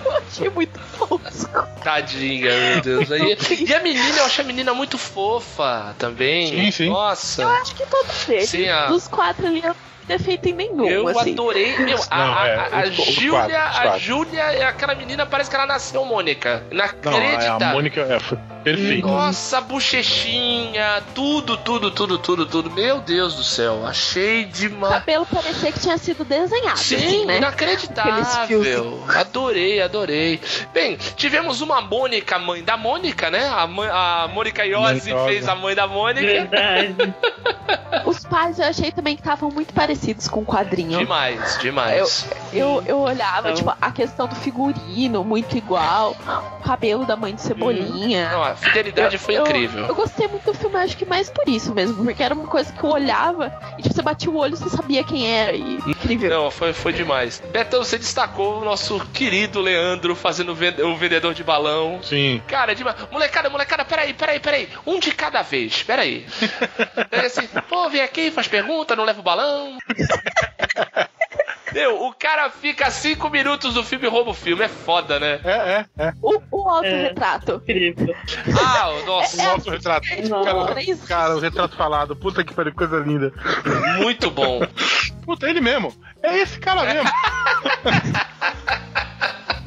Eu achei muito tosco. Tadinha, meu Deus. E, e a menina, eu achei a menina muito fofa também. Sim, sim. Nossa. Eu acho que todos eles. Sim, a- Dos quatro ali, eu defeito em nenhum, Eu assim. adorei. Meu, a, Não, a- é, a- a os- os Júlia, a quatro. Júlia é aquela menina, parece que ela nasceu Mônica. Não, é, Inacreditável. a Mônica é, foi perfeita. Nossa, bochechinha, tudo, tudo, tudo, tudo, tudo. Meu Deus do céu, achei O demais. cabelo parecia que tinha sido desenhado, Sim, assim, né? Inacreditável. Adorei, adorei. Bem, tivemos uma a Mônica, mãe da Mônica, né? A, mãe- a Mônica Iose fez a mãe da Mônica. Verdade. Os pais eu achei também que estavam muito parecidos com o quadrinho. Demais, demais. Eu, eu olhava, Então- tipo, a questão do figurino, muito igual, o cabelo da mãe de Cebolinha. Não, a fidelidade foi Eu- incrível. Eu gostei muito do filme, acho que mais por isso mesmo, porque era uma coisa que eu olhava e tipo, você batia o olho e você sabia quem era. E incrível. Não, foi, foi demais. Betão, você destacou o nosso querido Leandro fazendo o vendedor de balão. Sim. Cara, é demais. Molecada, molecada, peraí, peraí, peraí. Um de cada vez, peraí. É assim, pô, vem aqui, faz pergunta, não leva o balão. Meu, o cara fica cinco minutos do filme e rouba o filme. É foda, né? É, é, é. O, o autorretrato. Incrível. Ah, O nossa, nosso retrato. Não. Cara, cara, o retrato falado. Puta que pariu, coisa linda. muito bom. Puta, ele mesmo. É esse cara mesmo.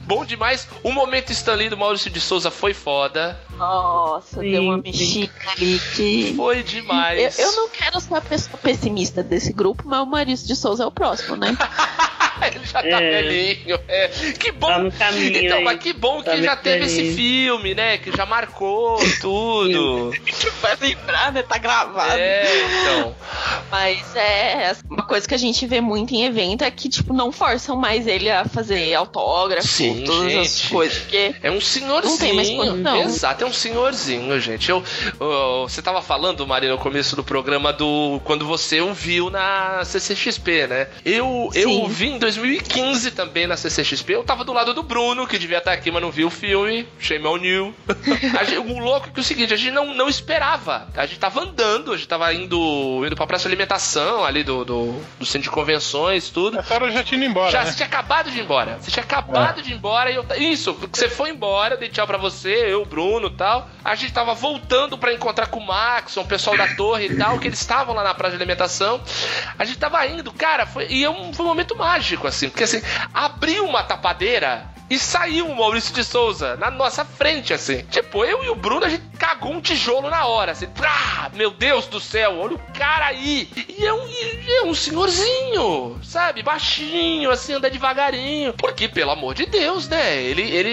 Bom demais. O momento Stanley do Maurício de Souza foi foda. Nossa, Sim, deu uma mexida ali que. Foi Eu, demais. eu não quero ser a pessoa pessimista desse grupo, mas o Maurício de Souza é o próximo, né? Ele já tá É. velhinho. É. Que bom. Tá no caminho então, aí. mas que bom que Tá já muito teve feliz. esse filme, né? Que já marcou tudo. Vai lembrar, né? Tá gravado. é, então. Mas é uma coisa que a gente vê muito em evento é que, tipo, não forçam mais ele a fazer autógrafo, Sim, todas gente. as coisas. Porque É um senhorzinho. Não tem mais condição. Exato, é um senhorzinho, gente. Eu, eu- você tava falando, Maria, no começo do programa do quando você o viu na CCXP, né? Eu, eu Sim. o vi em 2015 também na CCXP. Eu tava do lado do Bruno, que devia estar aqui, mas não viu o filme. Shame on you. Gente- o louco é que é o seguinte, a gente não, não esperava. A gente tava andando, a gente tava indo, indo pra praça de alimentação ali do, do, do centro de convenções, tudo. Essa hora eu já tinha ido embora, Já, né? você tinha acabado de ir embora. Você tinha acabado de ir embora e eu. Isso, você foi embora, eu dei tchau pra você, eu, Bruno e tal. A gente tava voltando pra encontrar com o Maxon, o pessoal da torre e tal, que eles estavam lá na praça de alimentação. A gente tava indo, cara, foi, e é um, foi um momento mágico, assim, porque assim, abriu uma tapadeira. E saiu o Maurício de Souza na nossa frente, assim. Tipo, eu e o Bruno, a gente cagou um tijolo na hora, assim. Ah, meu Deus do céu, olha o cara aí. E é um, e é um senhorzinho, sabe? Baixinho, assim, anda devagarinho. Porque, pelo amor de Deus, né? Ele, ele,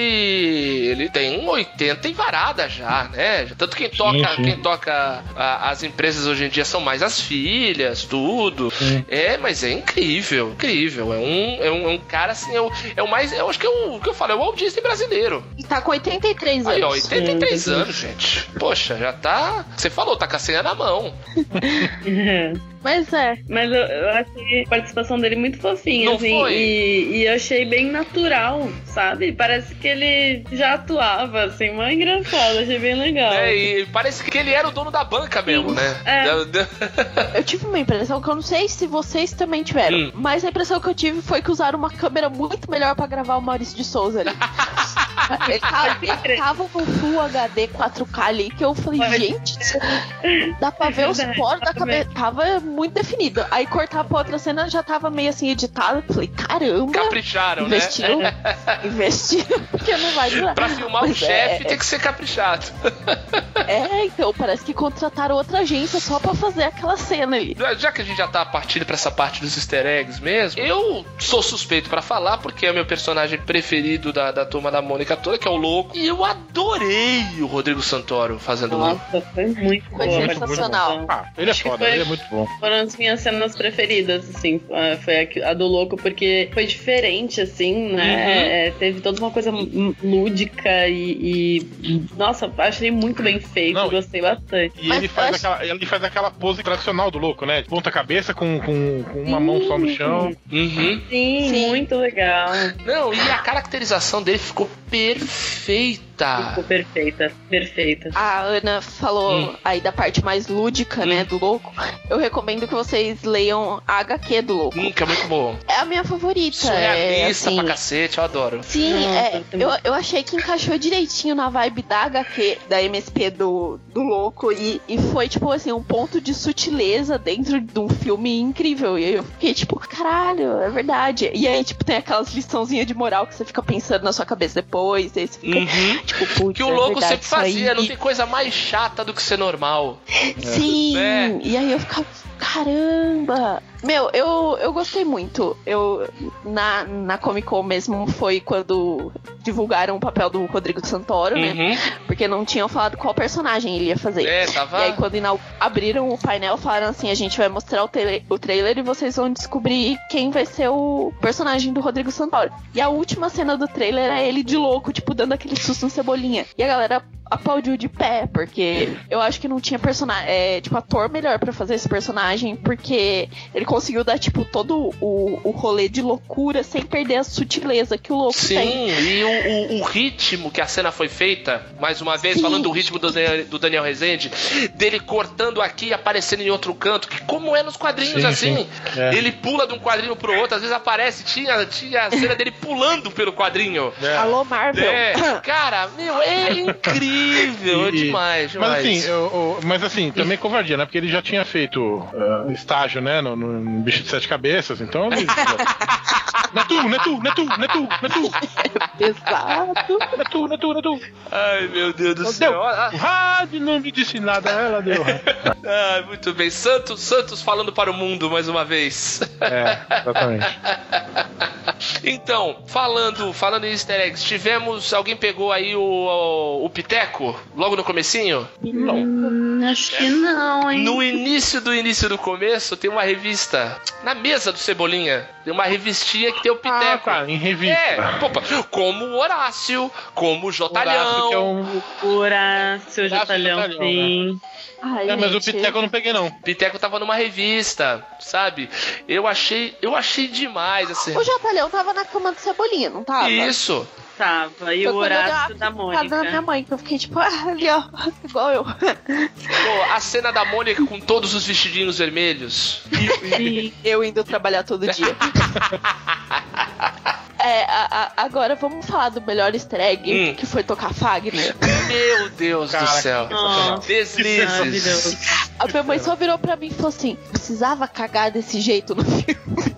ele tem 80 e varada já, né? Tanto quem toca, sim. quem toca a- as empresas hoje em dia são mais as filhas, tudo. Sim. É, mas é incrível, incrível. É um, é um, é um cara assim, é o, é o mais. Eu acho que é o que eu falo, é o Walt Disney brasileiro. E tá com 83 anos. Aí, ó, 83 Sim. anos, gente. Poxa, já tá. Você falou, tá com a senha na mão. Mas é. Mas eu, eu achei a participação dele muito fofinha, Não assim, foi? e, e eu achei bem natural, sabe? Parece que ele já atuava, assim, mó engraçado, achei bem legal. É, e parece que ele era o dono da banca mesmo, né? É. Eu tive uma impressão que eu não sei se vocês também tiveram, Hum. mas a impressão que eu tive foi que usaram uma câmera muito melhor pra gravar o Maurício de Souza ali. ele, tava, com Full HD 4K ali que eu falei, Pode gente, dá pra ver os poros da ver. cabeça. Tava muito definido. Aí cortar pra outra cena já tava meio assim editado. Falei, caramba, Capricharam, né? investiram. investiram, porque não vai durar. Pra filmar o Mas chefe é- tem que ser caprichado. É, então, parece que contrataram outra agência só pra fazer aquela cena ali. Já que a gente já tá partindo pra essa parte dos easter eggs mesmo, eu sou suspeito pra falar, porque é o meu personagem preferido da, da turma da Mônica toda, que é o Louco. E eu adorei o Rodrigo Santoro fazendo o Louco. Nossa, foi muito Foi boa. muito, sensacional. bom. Ah, ele é Acho foda, foi- ele é muito bom. Foram as minhas cenas preferidas, assim. ah, Foi a, a do louco, porque foi diferente, assim, né? Uhum. É, teve toda uma coisa lúdica e, e- Nossa, achei muito bem feito, Não, gostei bastante. E Mas ele faz, acho- aquela, ele faz aquela pose tradicional do louco, né? Ponta cabeça com, com, com uma mão só no chão. Uhum. Sim, Sim. muito legal. Não, e a caracterização dele ficou perfeito perfeita. Ficou perfeita, perfeita. A Ana falou Hum. aí da parte mais lúdica, né, do louco. Eu recomendo que vocês leiam a HQ do louco. Hum, que é muito bom. É a minha favorita. Surrealista é, assim, pra cacete, eu adoro. Sim, Nossa, é, eu, eu achei que encaixou direitinho na vibe da HQ, da MSP do, do louco. E, e foi, tipo assim, um ponto de sutileza dentro de um filme incrível. E aí eu fiquei, tipo, caralho, é verdade. E aí, tipo, tem aquelas liçãozinhas de moral que você fica pensando na sua cabeça depois. Aí você fica, Uhum. Tipo, putz, Que o é louco verdade, sempre aí. fazia, não tem coisa mais chata do que ser normal. Sim, É. e aí eu ficava, Caramba! Meu, eu, eu gostei muito. Eu na, na Comic Con mesmo foi quando divulgaram o papel do Rodrigo Santoro, né? Uhum. Porque não tinham falado qual personagem ele ia fazer. É, tava. E aí, quando abriram o painel, falaram assim: a gente vai mostrar o, o trailer e vocês vão descobrir quem vai ser o personagem do Rodrigo Santoro. E a última cena do trailer é ele de louco, tipo, dando aquele susto no cebolinha. E a galera aplaudiu de pé, porque eu acho que não tinha personagem, é, tipo, ator melhor pra fazer esse personagem, porque ele conseguiu dar, tipo, todo o, o rolê de loucura sem perder a sutileza que o louco Sim, tem. e o, o- o ritmo que a cena foi feita, mais uma vez, Sim. falando do ritmo do Daniel, do Daniel Rezende, dele cortando aqui e aparecendo em outro canto, que como é nos quadrinhos Sim, assim, sim. É. ele pula de um quadrinho pro outro, às vezes aparece, tinha, tinha a cena dele pulando pelo quadrinho. É. Alô, Marvel. É, cara, meu, é incrível, é E- demais, demais. Mas assim, eu- eu- mas assim, também covardia, né? Porque ele já tinha feito ah, estágio, né? No, no Bicho de Sete Cabeças, então ele. não é tu, não é tu, não é tu, não é tu, não é tu, Exato. não é tu, não é tu, não é tu. Ai, meu Deus do Deu. céu. Ah, O rádio não me disse nada, ela deu. ah, muito bem. Santos, Santos falando para o mundo mais uma vez. É, exatamente. Então, falando, falando em easter eggs, tivemos. Alguém pegou aí o, o, o Piteco logo no comecinho? Não. Hum, acho que não, hein? No início do início do começo, tem uma revista. Na mesa do Cebolinha. Tem uma revistinha que tem o Ah, Piteco. tá, em revista. É, opa, como o Horácio, como o Horácio, Jotalhão. que é um. Horácio, Jotalhão, Jotalhão, sim. Ai, É, mas o. Piteco eu não peguei, não. Piteco tava numa revista, sabe? Eu achei, eu achei demais assim. O Jotalhão tava na cama do Cebolinha, não tava? Isso. Tava. E Foi o Horácio da ficada na minha Mônica. mãe, que eu fiquei tipo, ah, ali ó, igual eu. Pô, a cena da Mônica com todos os vestidinhos vermelhos. Sim. Eu indo trabalhar todo dia. É, a- a- agora vamos falar do melhor easter egg, Hum. que foi tocar Fagner. Meu Deus do Caraca. céu. Deslizes. A minha mãe só virou pra mim e falou assim: precisava cagar desse jeito no filme.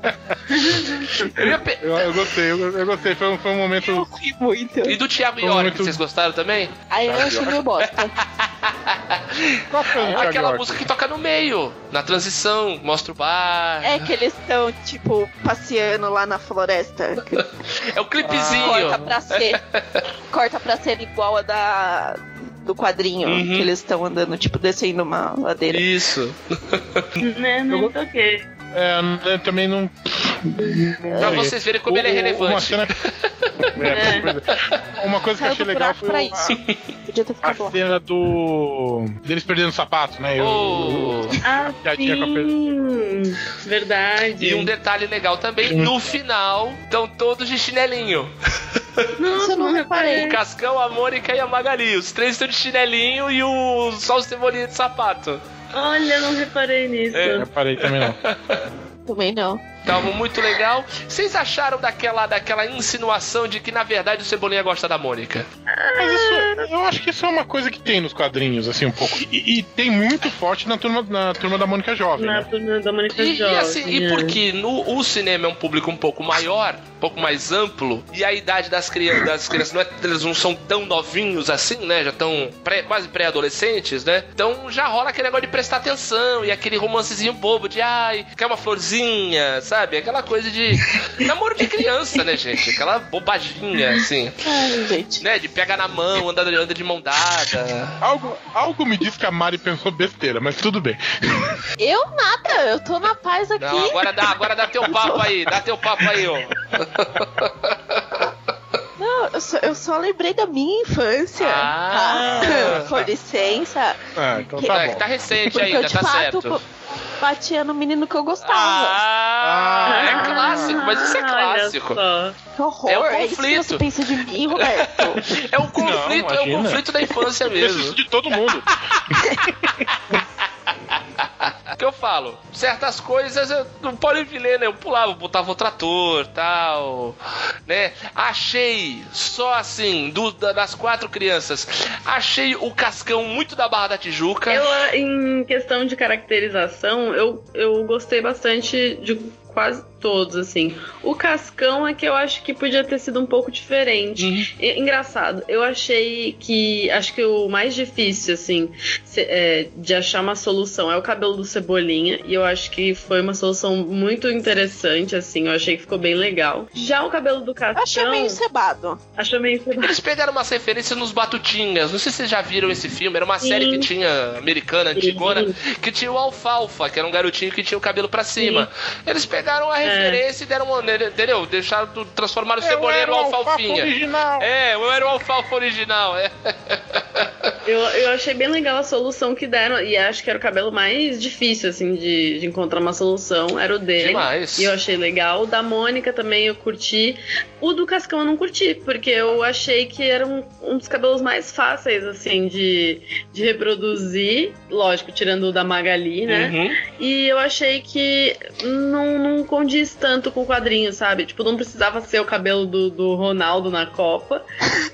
Eu ia pe- Eu, eu gostei, eu, eu gostei. Foi, um- foi um momento. Eu ri muito. E do Thiago York, muito- vocês gostaram também? Aí eu achei meio bosta. Qual foi o Thiago Aquela York? música que toca no meio, na transição, mostra o bar. É que eles estão, tipo, passeando lá na floresta. É o clipezinho. Corta pra ser. corta pra ser igual a da. Do quadrinho, Uhum. que eles estão andando, tipo, descendo uma ladeira. Isso. Né, não toquei. É, eu também não. Pra vocês verem como ele é O- o- relevante. Uma, cena... É, pois é. uma coisa que eu achei legal foi o- a, ficado lá. cena do. deles perdendo o sapato, né? Eu- Oh. Ah, Já tinha com a sim. Verdade. E um detalhe legal também, no final, estão todos de chinelinho. Nossa, eu não reparei. O Cascão, a Mônica e a Magali. Os três estão de chinelinho e o só o cebolinha de sapato. Olha, não reparei nisso. É. Eu reparei também não. Também não. Tava muito legal. Vocês acharam daquela, daquela insinuação de que na verdade o Cebolinha gosta da Mônica? Mas isso, eu acho que isso é uma coisa que tem nos quadrinhos, assim, um pouco. E, e tem muito forte na turma, na turma da Mônica Jovem, Na né? turma da Mônica E, e Jovem. assim, e é. porque no, o cinema é um público um pouco maior, um pouco mais amplo, e a idade das, crianças das crianças não é, eles não são tão novinhos assim, né? Já estão quase pré-adolescentes, né? Então já rola aquele negócio de prestar atenção e aquele romancezinho bobo de ai, quer uma florzinha, sabe? Aquela coisa de namoro de criança, né, gente? Aquela bobaginha, assim, Ai, gente. né? De pegar na mão, anda, anda de mão dada. Algo, algo me diz que a Mari pensou besteira, mas tudo bem. Eu nada, eu tô na paz aqui. Não, agora dá, agora dá teu papo aí, dá teu papo aí, ó. Não, eu só, eu só lembrei da minha infância. Ah. tá? Com licença. Ah, então Que- tá é, bom. que tá recente ainda, tá fato certo. Batia no menino que eu gostava. Ah, é Ah, clássico, mas isso é clássico. que horror. é o isso que conflito. você pensa de mim, Roberto. É um conflito, é um conflito da infância mesmo. isso de todo mundo. Que eu falo? Certas coisas eu não né? Eu pulava, botava o trator tal, né? Achei, só assim, do- da- das quatro crianças, achei o Cascão muito da Barra da Tijuca. Em questão de caracterização, eu, eu gostei bastante de quase todos, assim. O Cascão é que eu acho que podia ter sido um pouco diferente. Uhum. E- engraçado, eu achei que. Acho que o mais difícil, assim, se- é, de achar uma solução é o cabelo do Cebolinha. E eu acho que foi uma solução muito interessante, assim. Eu achei que ficou bem legal. Já o cabelo do Cascão. Achei meio cebado. Achei meio Eles pegaram umas referências nos Batutinhas. Não sei se vocês já viram esse filme. Era uma Sim. série que tinha, americana, antigona, que tinha o Alfalfa, que era um garotinho que tinha o cabelo pra cima. Eles pegaram a referência e deram uma. Entendeu? Deixaram, transformaram o Cebolinha no Alfalfinha. original. É, eu era o Alfalfa original, é. Eu, eu achei bem legal a solução que deram. E acho que era o cabelo mais difícil, assim, de, de encontrar uma solução. Era o dele. Demais. E eu achei legal. O da Mônica também eu curti. O do Cascão eu não curti, porque eu achei que era um, um dos cabelos mais fáceis, assim, de, de reproduzir. Lógico, tirando o da Magali, né? Uhum. E eu achei que não, não condiz tanto com o quadrinho, sabe? Tipo, não precisava ser o cabelo do, do Ronaldo na Copa.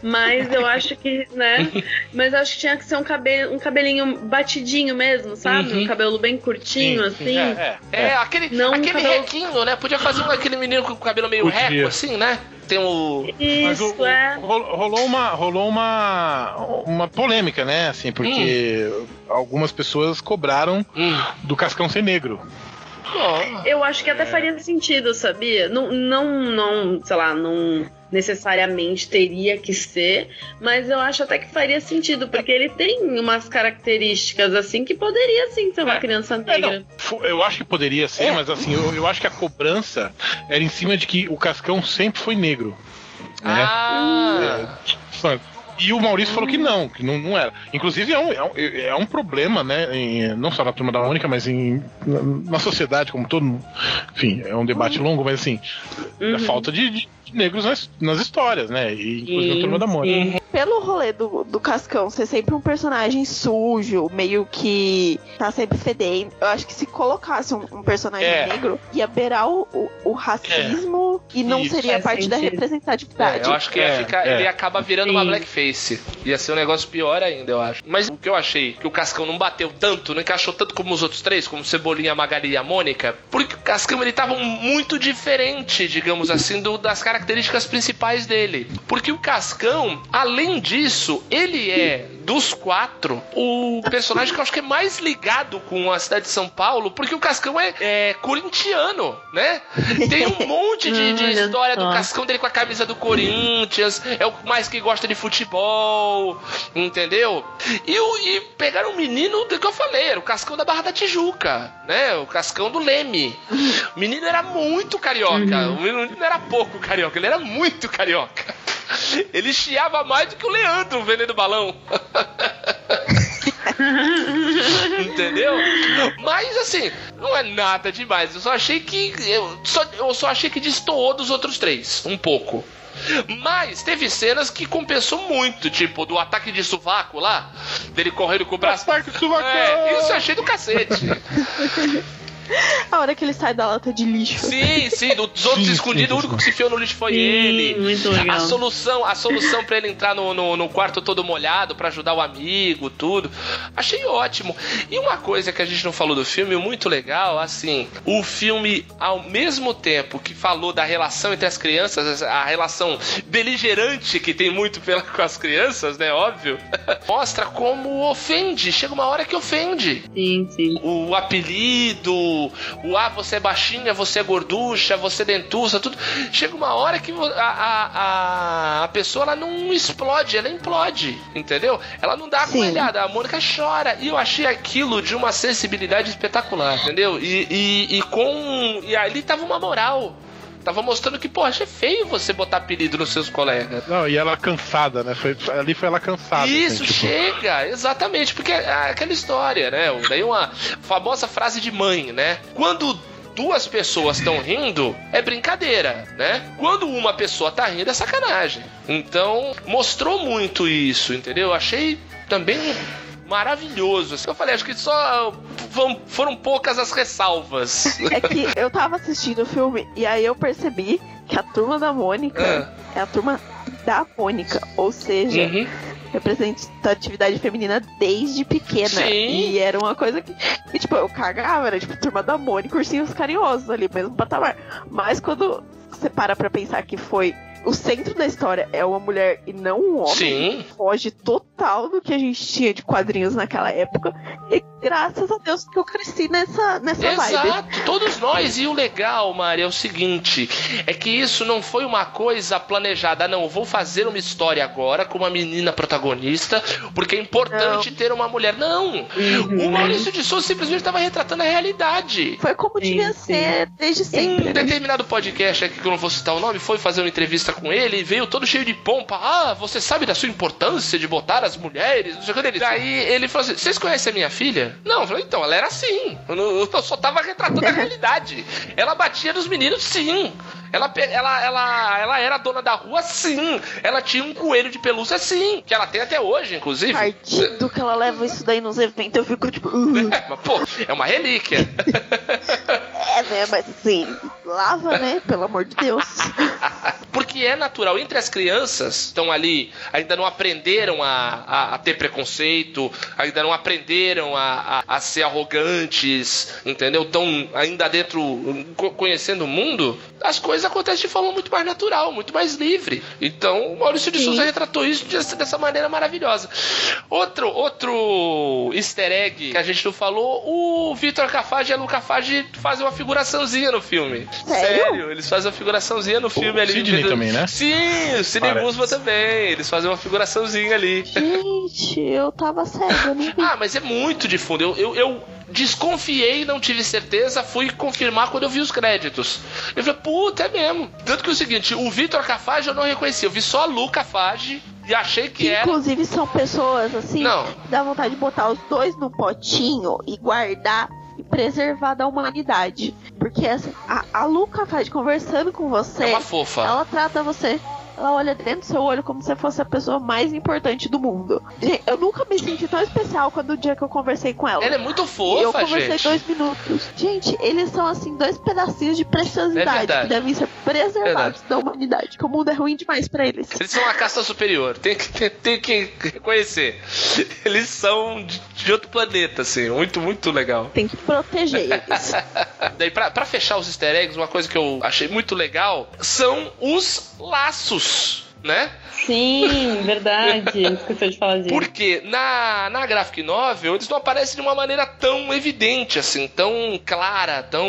Mas eu acho que, né? Mas acho que tinha que ser um, cabelo, um cabelinho batidinho mesmo, sabe? Uhum. Um cabelo bem curtinho, Sim, assim. É, é, É, aquele, Não, aquele cabelo- requinho, né? Podia fazer um, aquele menino com o cabelo meio Podia. reco, assim, né? Tem o. Mas Isso, o- o- é. rol- rolou uma rolou uma uma polêmica, né? Assim, porque algumas pessoas cobraram Hum. do Cascão ser negro. Eu acho que até faria sentido, sabia? Não, não, não, sei lá, não necessariamente teria que ser, mas eu acho até que faria sentido, porque ele tem umas características assim que poderia sim ser uma É. criança É, negra. fo- eu acho que poderia ser, É. mas assim, eu, eu acho que a cobrança era em cima de que o Cascão sempre foi negro. Né? Ah! Fã. E o Maurício falou que não, que não, não era. Inclusive é um, é um, é um problema, né? em- não só na turma da Mônica, mas em, na, na sociedade como todo. Enfim, é um debate longo, mas assim, Uhum. a falta de, de negros nas, nas histórias, né? E inclusive na Sim, turma da Mônica. Pelo rolê do, do Cascão ser sempre um personagem sujo, meio que tá sempre fedendo, eu acho que se colocasse um, um personagem É. negro, ia beirar o, o, o racismo e não Isso. seria Faz parte da sentido. representatividade. É, eu acho que ia É, ficar, é. ele acaba virando uma blackface. Ia ser um negócio pior ainda, eu acho. Mas o que eu achei que o Cascão não bateu tanto, não encaixou tanto como os outros três, como Cebolinha, a Magali e a Mônica, porque o Cascão ele tava muito diferente, digamos assim, do- das características principais dele. Porque o Cascão, além disso, ele é dos quatro o personagem que eu acho que é mais ligado com a cidade de São Paulo, porque o Cascão é, é corintiano, né? Tem um monte de, de história do. Cascão dele com a camisa do Corinthians, é o mais que gosta de futebol, entendeu? E, e pegaram um menino do que eu falei, era o Cascão da Barra da Tijuca, né? O Cascão do Leme. O menino era muito carioca, o menino não era pouco carioca, ele era muito carioca. Ele chiava mais do que o Leandro vendendo balão. Entendeu? Mas assim, não é nada demais. Eu só achei que. Eu só, eu só achei que destoou dos outros três. Um pouco. Mas teve cenas que compensou muito, tipo do ataque de sovaco lá, dele correndo com o braço. Ataque de sovacão! É, isso eu achei do cacete. A hora que ele sai da lata de lixo. Sim, sim, dos outros Sim, escondidos, sim, o único que se enfiou no lixo foi Sim, ele. muito legal. A solução, a solução para ele entrar no, no, no quarto todo molhado pra ajudar o amigo, tudo. Achei ótimo. E uma coisa que a gente não falou do filme, muito legal, assim, o filme, ao mesmo tempo que falou da relação entre as crianças, a relação beligerante que tem muito pela, com as crianças, né? Óbvio. Mostra como ofende. Chega uma hora que ofende Sim, sim. o apelido, o ah, você é baixinha, você é gorducha, você é dentuça, tudo. Chega uma hora que a, a, a, pessoa ela não explode, ela implode, entendeu? Ela não dá a coelhada, a Mônica chora. E eu achei aquilo de uma sensibilidade espetacular, entendeu? E, e, e com. E ali tava uma moral. Tava mostrando que, poxa, é feio você botar apelido nos seus colegas. Não, e ela cansada, né? Foi, ali foi ela cansada. Isso, assim, tipo, chega, exatamente, porque é aquela história, né? Daí uma famosa frase de mãe, né? Quando duas pessoas estão rindo, é brincadeira, né? Quando uma pessoa tá rindo, é sacanagem. Então, mostrou muito isso, entendeu? Achei também maravilhoso. Assim, eu falei, acho que só foram, foram poucas as ressalvas. É que eu tava assistindo o filme e aí eu percebi que a turma da Mônica Ah. é a turma da Mônica. Ou seja, Uhum. representatividade feminina desde pequena. Sim. E era uma coisa que, que, tipo, eu cagava, era tipo turma da Mônica, ursinhos carinhosos ali, mesmo patamar. Mas quando você para pra pensar que foi. O centro da história é uma mulher e não um homem. Sim. Foge total do que a gente tinha de quadrinhos naquela época. E graças a Deus que eu cresci nessa, nessa vibe. Exato, todos nós. E o legal, Mari, é o seguinte: é que isso não foi uma coisa planejada. Não, eu vou fazer uma história agora com uma menina protagonista, porque é importante ter uma mulher. Não! O Maurício de Souza simplesmente estava retratando a realidade. Foi como Sim, devia sim. ser desde Um sempre. né? determinado podcast aqui, que eu não vou citar o nome, foi fazer uma entrevista com ele e veio todo cheio de pompa. Ah, você sabe da sua importância de botar as mulheres? Não sei o que dele. Daí ele falou assim: Vocês conhecem a minha filha? Não, eu falei, então, ela era assim. Eu, não- eu só tava retratando a realidade. Ela batia nos meninos, sim. Ela, ela, ela, ela era dona da rua, sim. Ela tinha um coelho de pelúcia, sim. Que ela tem até hoje, inclusive. Partido que ela leva isso daí nos eventos, eu fico tipo. "Uh". Mas, pô, é uma relíquia. É, né? Mas assim, lava, né? Pelo amor de Deus. Porque é natural. Entre as crianças estão ali, ainda não aprenderam a, a, a ter preconceito, ainda não aprenderam a, a, a ser arrogantes, entendeu? Estão ainda dentro, co- conhecendo o mundo, as coisas acontecem de forma muito mais natural, muito mais livre. Então, o Maurício de Sim. Souza retratou isso dessa, dessa maneira maravilhosa. Outro, outro easter egg que a gente não falou, o Vitor Cafage e a Lu Cafage fazem uma figuraçãozinha no filme. Sério? Eles fazem uma figuraçãozinha no filme ali. Sidney também, né? Sim, o Sidney. Guzman também. Eles fazem uma figuraçãozinha ali. Gente, eu tava cego, eu não vi. Ah, mas é muito de fundo. Eu, eu, eu desconfiei, não tive certeza, fui confirmar quando eu vi os créditos. Eu falei, puta, é mesmo. Tanto que é o seguinte, o Vitor Cafage eu não reconheci, eu vi só a Lu Cafage e achei que era. inclusive são pessoas assim, Não. que dá vontade de botar os dois no potinho e guardar e preservar da humanidade. Porque assim, a, a Luca faz conversando com você, É uma fofa. ela trata você. Ela olha dentro do seu olho como se fosse a pessoa mais importante do mundo. Gente, eu nunca me senti tão especial quando o dia que eu conversei com ela. Ela é muito E eu fofa, conversei gente. dois minutos. Gente, eles são assim, dois pedacinhos de É preciosidade verdade. que devem ser preservados da humanidade. Que o mundo é ruim demais pra eles. Eles são uma casta superior, tem que, tem, tem que reconhecer. Eles são de, de outro planeta, assim, muito, muito legal. Tem que proteger eles. Daí, pra, pra fechar os easter eggs, uma coisa que eu achei muito legal são os laços, né? Sim, verdade. Esqueceu de falar disso. Porque na, na graphic novel eles não aparecem de uma maneira tão evidente, assim, tão clara, tão,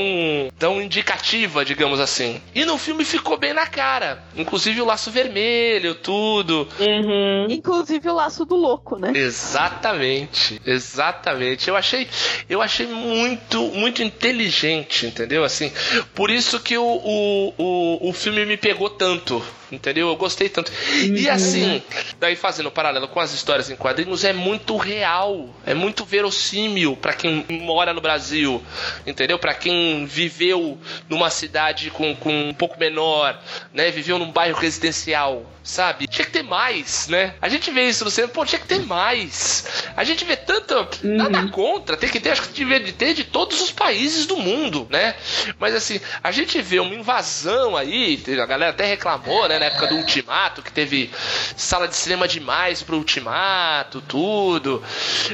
tão indicativa, digamos assim. E no filme ficou bem na cara. Inclusive o laço vermelho, tudo. Uhum. Inclusive o laço do louco, né? Exatamente, exatamente. Eu achei, eu achei muito, muito inteligente, entendeu? Assim, por isso que o, o, o, o filme me pegou tanto, entendeu? Eu gostei tanto. E assim, daí fazendo um paralelo com as histórias em quadrinhos, é muito real, é muito verossímil pra quem mora no Brasil, entendeu? Pra quem viveu numa cidade com, com um pouco menor, né? Viveu num bairro residencial, sabe? Tinha que ter mais, né? A gente vê isso no cinema, pô, tinha que ter mais. A gente vê tanto, nada contra, tem que ter, acho que devia de ter de todos os países do mundo, né? Mas assim, a gente vê uma invasão aí, a galera até reclamou, né, na época do Ultimato, que teve sala de cinema demais pro Ultimato, tudo.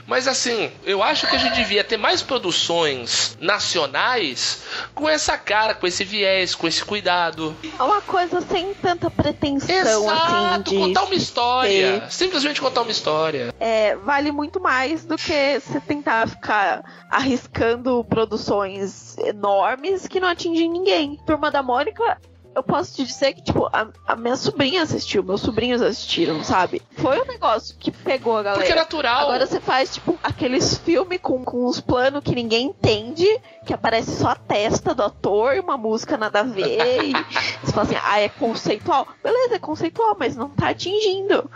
Mas assim, eu acho que a gente devia ter mais produções nacionais com essa cara, com esse viés, com esse cuidado. É uma coisa sem tanta pretensão, assim, Exato, de. contar uma história. Simplesmente contar uma história. É, vale muito mais do que você tentar ficar arriscando produções enormes que não atingem ninguém. Turma da Mônica. Eu posso te dizer que, tipo, a, a minha sobrinha assistiu, meus sobrinhos assistiram, sabe? Foi um negócio que pegou a galera. Porque é natural. Agora você faz, tipo, aqueles filmes com, com uns planos que ninguém entende, que aparece só a testa do ator e uma música nada a ver. e você fala assim, ah, é conceitual. Beleza, é conceitual, mas não tá atingindo.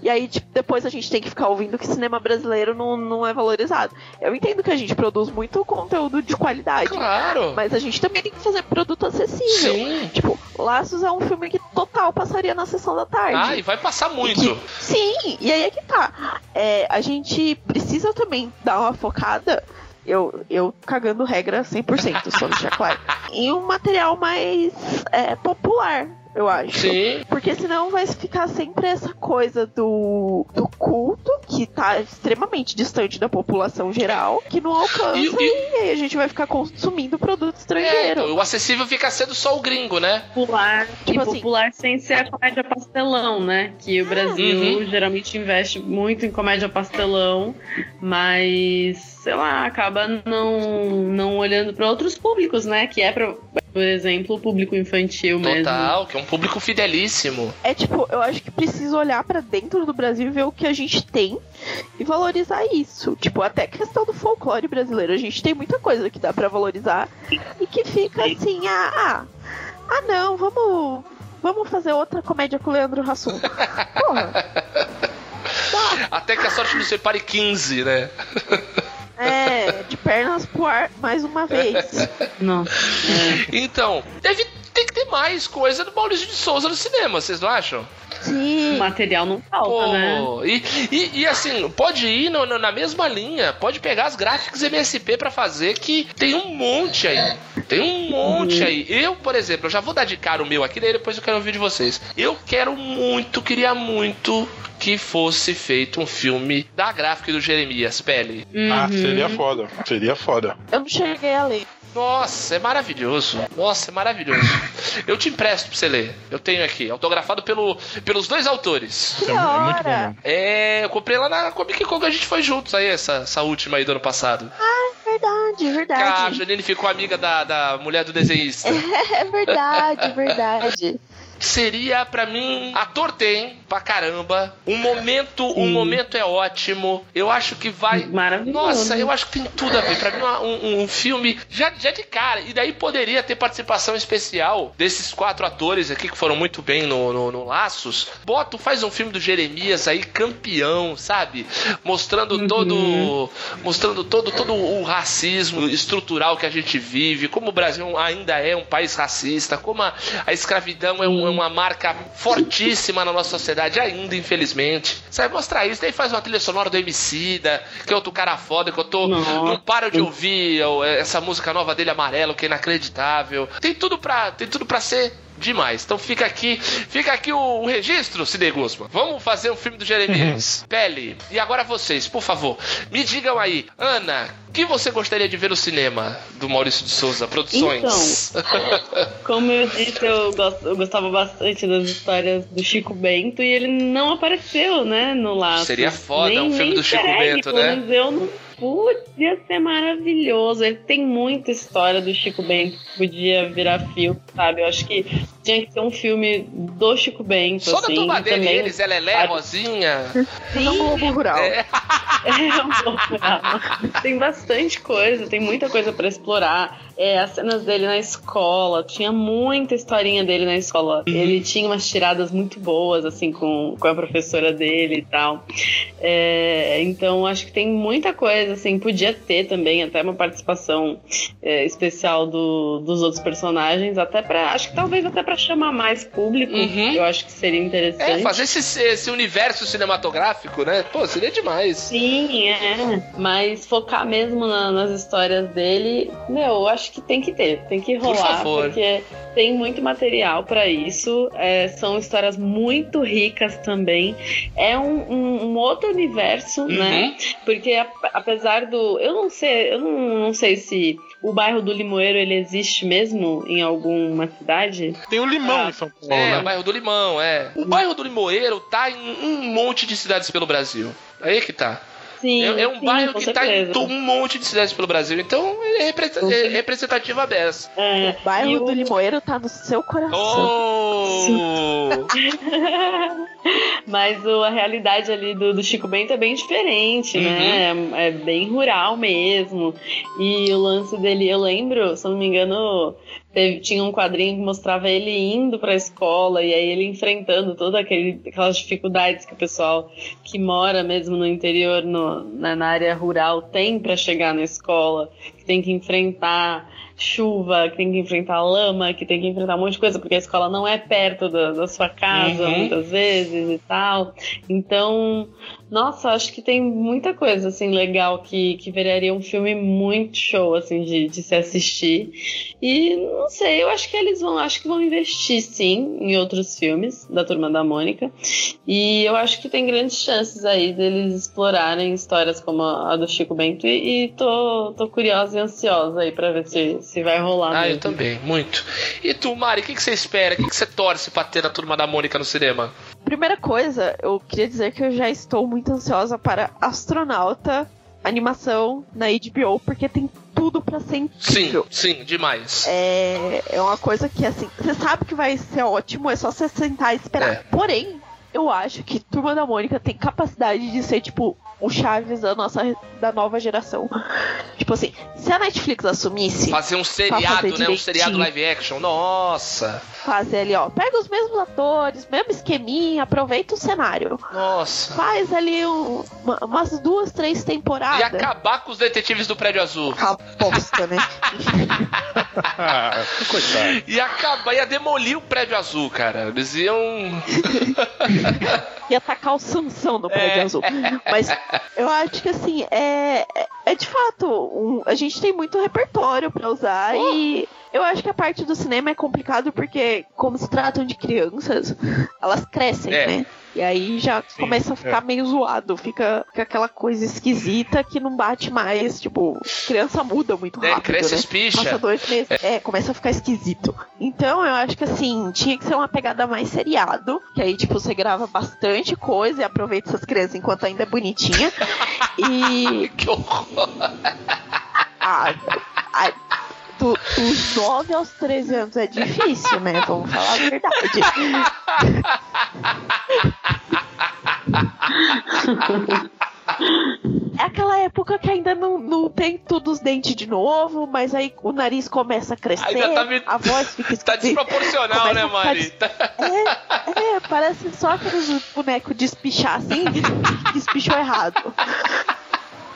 E aí, tipo, depois a gente tem que ficar ouvindo que cinema brasileiro não, não é valorizado. Eu entendo que a gente produz muito conteúdo de qualidade. Claro. Mas a gente também tem que fazer produto acessível. Sim. Tipo, Laços é um filme que total passaria na sessão da tarde. Ah, e vai passar muito. Que- sim, e aí é que tá. É, a gente precisa também dar uma focada. Eu, eu cagando regra 100%, só deixar claro. Em um material mais é, popular. Eu acho. Sim. Porque senão vai ficar sempre essa coisa do, do culto, que tá extremamente distante da população geral, que não alcança E- e, e- aí a gente vai ficar consumindo produto É, estrangeiro. então, o acessível fica sendo só o gringo, né? Popular, Tipo e assim- popular sem ser a comédia pastelão, né? Que o Brasil Uhum. geralmente investe muito em comédia pastelão, mas sei lá, acaba não, não olhando para outros públicos, né? Que é, pra, por exemplo, o público infantil mesmo. Total, que é um público fidelíssimo. É tipo, eu acho que precisa olhar pra dentro do Brasil e ver o que a gente tem e valorizar isso. Tipo, até questão do folclore brasileiro. A gente tem muita coisa que dá pra valorizar e que fica assim, ah, ah, ah não, vamos, vamos fazer outra comédia com o Leandro Hassum. Porra, Até que a sorte nos separe 15, né? É, de pernas pro ar mais uma vez. Não. É. Então, deve ter que ter mais coisa do Maurício de Souza no cinema, vocês não acham? O Sim. material não falta, Pô, né? e, e, e, assim, pode ir no- no- na mesma linha, pode pegar as gráficas MSP pra fazer, que tem um monte aí. Tem um monte aí. Eu, por exemplo, eu já vou dar de cara o meu aqui, daí depois eu quero ouvir de vocês. Eu quero muito, queria muito que fosse feito um filme da gráfica do Jeremias Pele. Ah, Uhum. seria foda. Seria foda. Eu não cheguei a ler. Nossa, é maravilhoso. Nossa, é maravilhoso. Eu te empresto pra você ler. Eu tenho aqui, autografado pelo, pelos dois autores. Que É, é muito bom. É, eu comprei lá na Comic Con que a gente foi juntos aí, essa, essa última aí do ano passado. Verdade, Que a verdade. Janine ficou amiga da, da mulher do desenhista. É verdade, verdade. Seria pra mim, ator tem pra caramba. Um momento, um momento é ótimo. Eu acho que vai Maravilhoso. Nossa, eu acho que tem tudo a ver. Pra mim, um, um filme já, já de cara. E daí poderia ter participação especial desses quatro atores aqui que foram muito bem no, no, no Laços. Bota, faz um filme do Jeremias aí, campeão, sabe? Mostrando Uhum. todo. Mostrando todo, todo o racismo estrutural que a gente vive, como o Brasil ainda é um país racista, como a, a escravidão é, um- é uma marca fortíssima na nossa sociedade ainda, infelizmente. Sabe, mostrar isso, daí faz uma trilha sonora do Emicida, que é outro cara foda, que eu tô. Nossa. Não paro de ouvir essa música nova dele, Amarelo, que é inacreditável. Tem tudo pra, tem tudo pra ser demais. Então fica aqui, fica aqui o, o registro, Cine Guzman. Vamos fazer um filme do Jeremias. Pele. E agora vocês, por favor, me digam aí, Ana, o que você gostaria de ver no cinema do Maurício de Souza Produções? Como eu disse, eu, gosto- eu gostava bastante das histórias do Chico Bento e ele não apareceu, né, no Laço. Seria foda Nem- um filme do Chico segue, Bento, né? menos eu não. Podia ser maravilhoso. Ele tem muita história do Chico Bento que podia virar filme, sabe? Eu acho que tinha que ter um filme do Chico Bento. Só da assim, turma e dele, também- eles, Lelé, sabe? Rosinha. Tem um Globo Rural. É. É um pouco real. Tem bastante coisa, tem muita coisa pra explorar. É, as cenas dele na escola, tinha muita historinha dele na escola. Ele tinha umas tiradas muito boas, assim, com, com a professora dele e tal. É, então, acho que tem muita coisa, assim, podia ter também até uma participação é, especial do, dos outros personagens, até para acho que talvez até pra chamar mais público. Uhum. Eu acho que seria interessante. É, fazer esse, esse universo cinematográfico, né? Pô, seria demais. Sim, é. Mas focar mesmo na- nas histórias dele, meu, eu acho que tem que ter, tem que Por rolar, favor. porque tem muito material pra isso. é, são histórias muito ricas também. É um, um- um outro universo, Uhum. né? Porque a- apesar do. Eu não sei, eu não, não sei se o bairro do Limoeiro ele existe mesmo em alguma cidade. Tem o limão Ah, em São Paulo, É, o né? bairro do Limão, é. O bairro do Limoeiro tá em um monte de cidades pelo Brasil. Aí que tá. Sim, É, é um sim, bairro que tá em certeza. um monte de cidades pelo Brasil. Então é, é certeza. representativa dessa. É, O bairro o- do Limoeiro tá no seu coração. Oh! Mas o- a realidade ali do, do Chico Bento é bem diferente, né? É, é bem rural mesmo. E o lance dele, eu lembro, se não me engano, teve- tinha um quadrinho que mostrava ele indo pra escola e aí ele enfrentando todas aquelas dificuldades que o pessoal que mora mesmo no interior, no- na, na área rural, tem pra chegar na escola, que tem que enfrentar chuva, que tem que enfrentar lama, que tem que enfrentar um monte de coisa, porque a escola não é perto da, da sua casa Uhum. muitas vezes e tal. Então, nossa, acho que tem muita coisa assim legal que, que viraria um filme muito show assim de, de se assistir. E não sei, eu acho que eles vão, acho que vão investir sim em outros filmes da Turma da Mônica. E eu acho que tem grandes chances aí deles explorarem histórias como a do Chico Bento e, e tô, tô curiosa e ansiosa aí pra ver se, se vai rolar Ah, eu mesmo. também, muito. E tu, Mari, o que, que você espera? O que, que você torce pra ter na turma da Mônica no cinema? Primeira coisa, eu queria dizer que eu já estou muito ansiosa para Astronauta, animação na HBO, porque tem tudo pra ser Sim, incrível. sim, demais. É, é uma coisa que, assim, você sabe que vai ser ótimo, é só você sentar e esperar. É. Porém, eu acho que Turma da Mônica tem capacidade de ser, tipo, o Chaves da nossa da nova geração. Tipo assim, se a Netflix assumisse, Fazer um seriado, fazer né? Um seriado live action. Nossa, fazer ali, ó, pega os mesmos atores, mesmo esqueminha, aproveita o cenário. nossa. Faz ali um- uma- umas duas, três temporadas. E acabar com os detetives do prédio azul. Aposta, né? Coitado. E acabar, ia demolir o prédio azul, cara. Eles iam. Ia atacar o Sansão no prédio É. azul. Mas eu acho que assim, é, é- é de fato, um- a gente tem muito repertório pra usar e eu acho que a parte do cinema é complicado porque, como se tratam de crianças, elas crescem, É. né? E aí já começa a ficar meio zoado, fica, fica aquela coisa esquisita que não bate mais, tipo, criança muda muito É, rápido, cresce né? espicha. Passa dois meses, é, começa a ficar esquisito. Então eu acho que assim, tinha que ser uma pegada mais seriado, que aí, tipo, você grava bastante coisa e aproveita essas crianças enquanto ainda é bonitinha. e. Que horror. Ah, ah, do- dos 9 aos 13 anos é difícil, né? Vamos falar a verdade. É aquela época que ainda não, não tem tudo os dentes de novo, mas aí o nariz começa a crescer, tá me- a voz fica Tá esquisita. desproporcional, Começa né, Mari? des- Tá- É, é, parece só aqueles bonecos de espichar assim, espichou errado.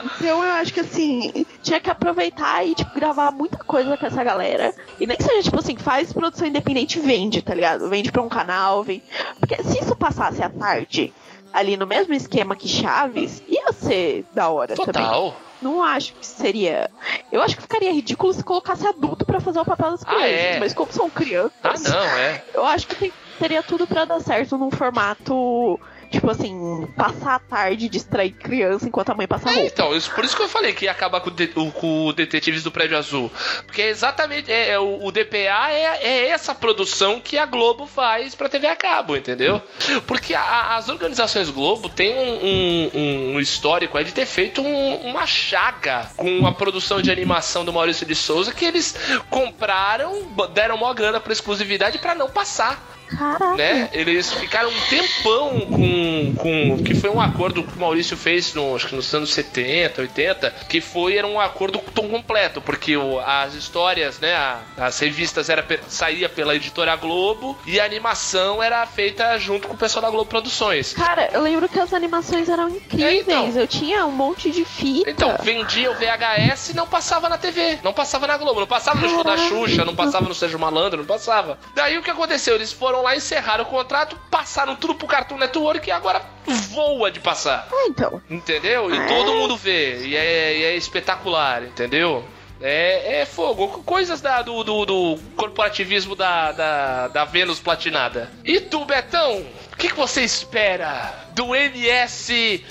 Então eu acho que assim, tinha que aproveitar e tipo, gravar muita coisa com essa galera. E nem que seja, tipo assim, faz produção independente e vende, tá ligado? Vende pra um canal, vende. Porque se isso passasse à tarde, ali no mesmo esquema que Chaves, ia ser da hora também. Total. Não acho que seria. Eu acho que ficaria ridículo se colocasse adulto pra fazer o papel das Ah, crianças. é? Mas como são crianças. Ah, não, é. Eu acho que tem- teria tudo pra dar certo num formato, tipo assim, passar a tarde, distrair criança enquanto a mãe passa É, roupa. então, isso, por isso que eu falei que ia acabar com o, de- com o Detetives do Prédio Azul. Porque é exatamente. É, é o, o DPA é, é essa produção que a Globo faz pra TV a cabo, entendeu? Porque a- a- as organizações Globo têm um, um- um histórico de ter feito um- uma chaga com a produção de animação do Maurício de Souza que eles compraram, deram maior grana pra exclusividade pra não passar Caraca. né? Eles ficaram um tempão com, com que foi um acordo que o Maurício fez no, acho que nos anos 70, 80, que foi era um acordo tão completo, porque o- as histórias, né, a- as revistas era saía pela editora Globo e a animação era feita junto com o pessoal da Globo Produções. Cara, eu lembro que as animações eram incríveis. É, então. Eu tinha um monte de fita. Então, vendia o VHS e não passava na TV, não passava na Globo, não passava no show da Xuxa, não passava no Sérgio Malandro, não passava. Daí o que aconteceu? Eles foram lá, encerraram o contrato, passaram tudo pro Cartoon Network e agora voa de passar. Ah, então. Entendeu? E É. todo mundo vê. E é, e é espetacular, entendeu? É, é fogo. Coisas da- do, do, do corporativismo da, da, da Vênus platinada. E tu, Betão? O que, que você espera do MS.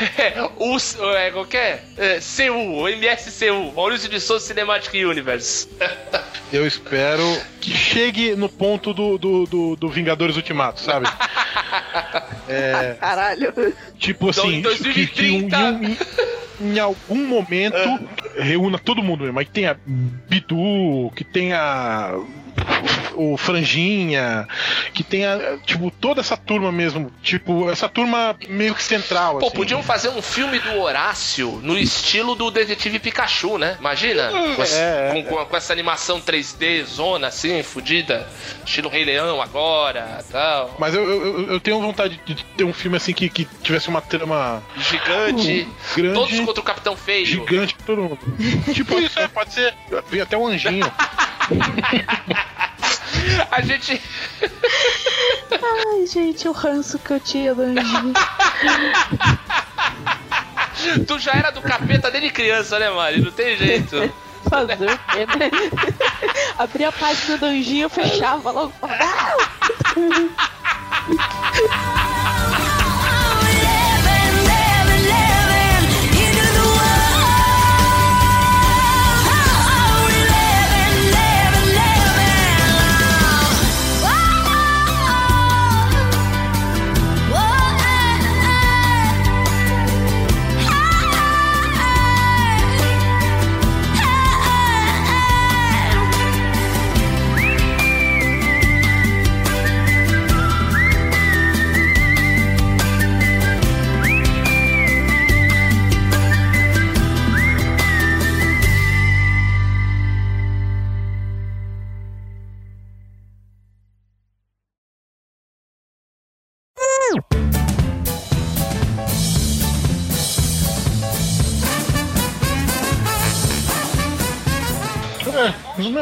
o, é, qualquer? É, CU, o MSCU, Maurício de Souza Cinematic Universe. Eu espero que chegue no ponto do, do, do, do Vingadores Ultimato, sabe? É, Caralho. tipo assim, Então, que, que em, 2030. em- em algum momento reúna todo mundo mesmo. Aí que tenha Bidu, que tenha o Franjinha, que tenha, tipo, toda essa turma mesmo. Tipo, essa turma meio que central. Pô, assim. podiam fazer um filme do Horácio no estilo do Detetive Pikachu, né? Imagina? Com, esse- é, com- com- com essa animação 3D, zona assim, fodida. Estilo Rei Leão agora tal. Mas eu, eu, eu tenho vontade de ter um filme assim que, que tivesse uma trama Gigante. grande. Todos contra o Capitão Feio. Gigante todo mundo. tipo isso, é, pode ser. Vem até um anjinho. A gente. Ai, gente, o ranço que eu tinha do anjinho. Tu já era do capeta desde criança, né, Mari? Não tem jeito. Fazer o quê, né? Abri a página do anjinho, fechava logo. Não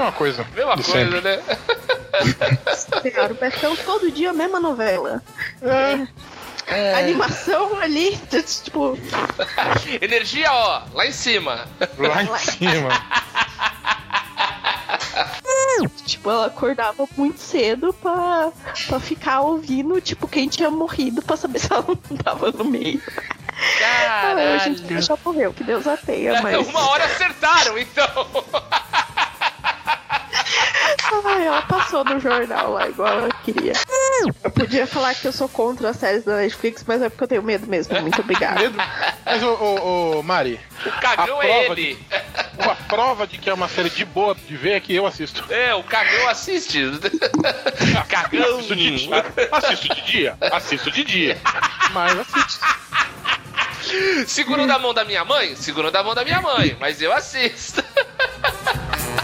é uma coisa. Mesma coisa, sempre. né? Cara, o Betão todo dia a mesma novela. É, A animação ali, tipo, Energia, ó, lá em cima. lá em cima. tipo, ela acordava muito cedo pra, pra ficar ouvindo, tipo, quem tinha morrido pra saber se ela não tava no meio. Ah, hoje em dia Caralho. já morreu, que Deus a tenha, mas. Uma hora acertaram, então. Ai, ela passou no jornal lá, igual ela queria. Eu podia falar que eu sou contra as séries da Netflix, mas é porque eu tenho medo mesmo. Muito obrigada. Medo. Mas, ô, ô, ô, Mari, O cagão é ele. a prova de que é uma série de boa de ver é que eu assisto. É, o cagão assiste. cagão. Assisto de dia. Assisto de dia. Assisto de dia. Mas assisto. Segurando a mão da minha mãe? Segurando a mão da minha mãe, mas eu assisto.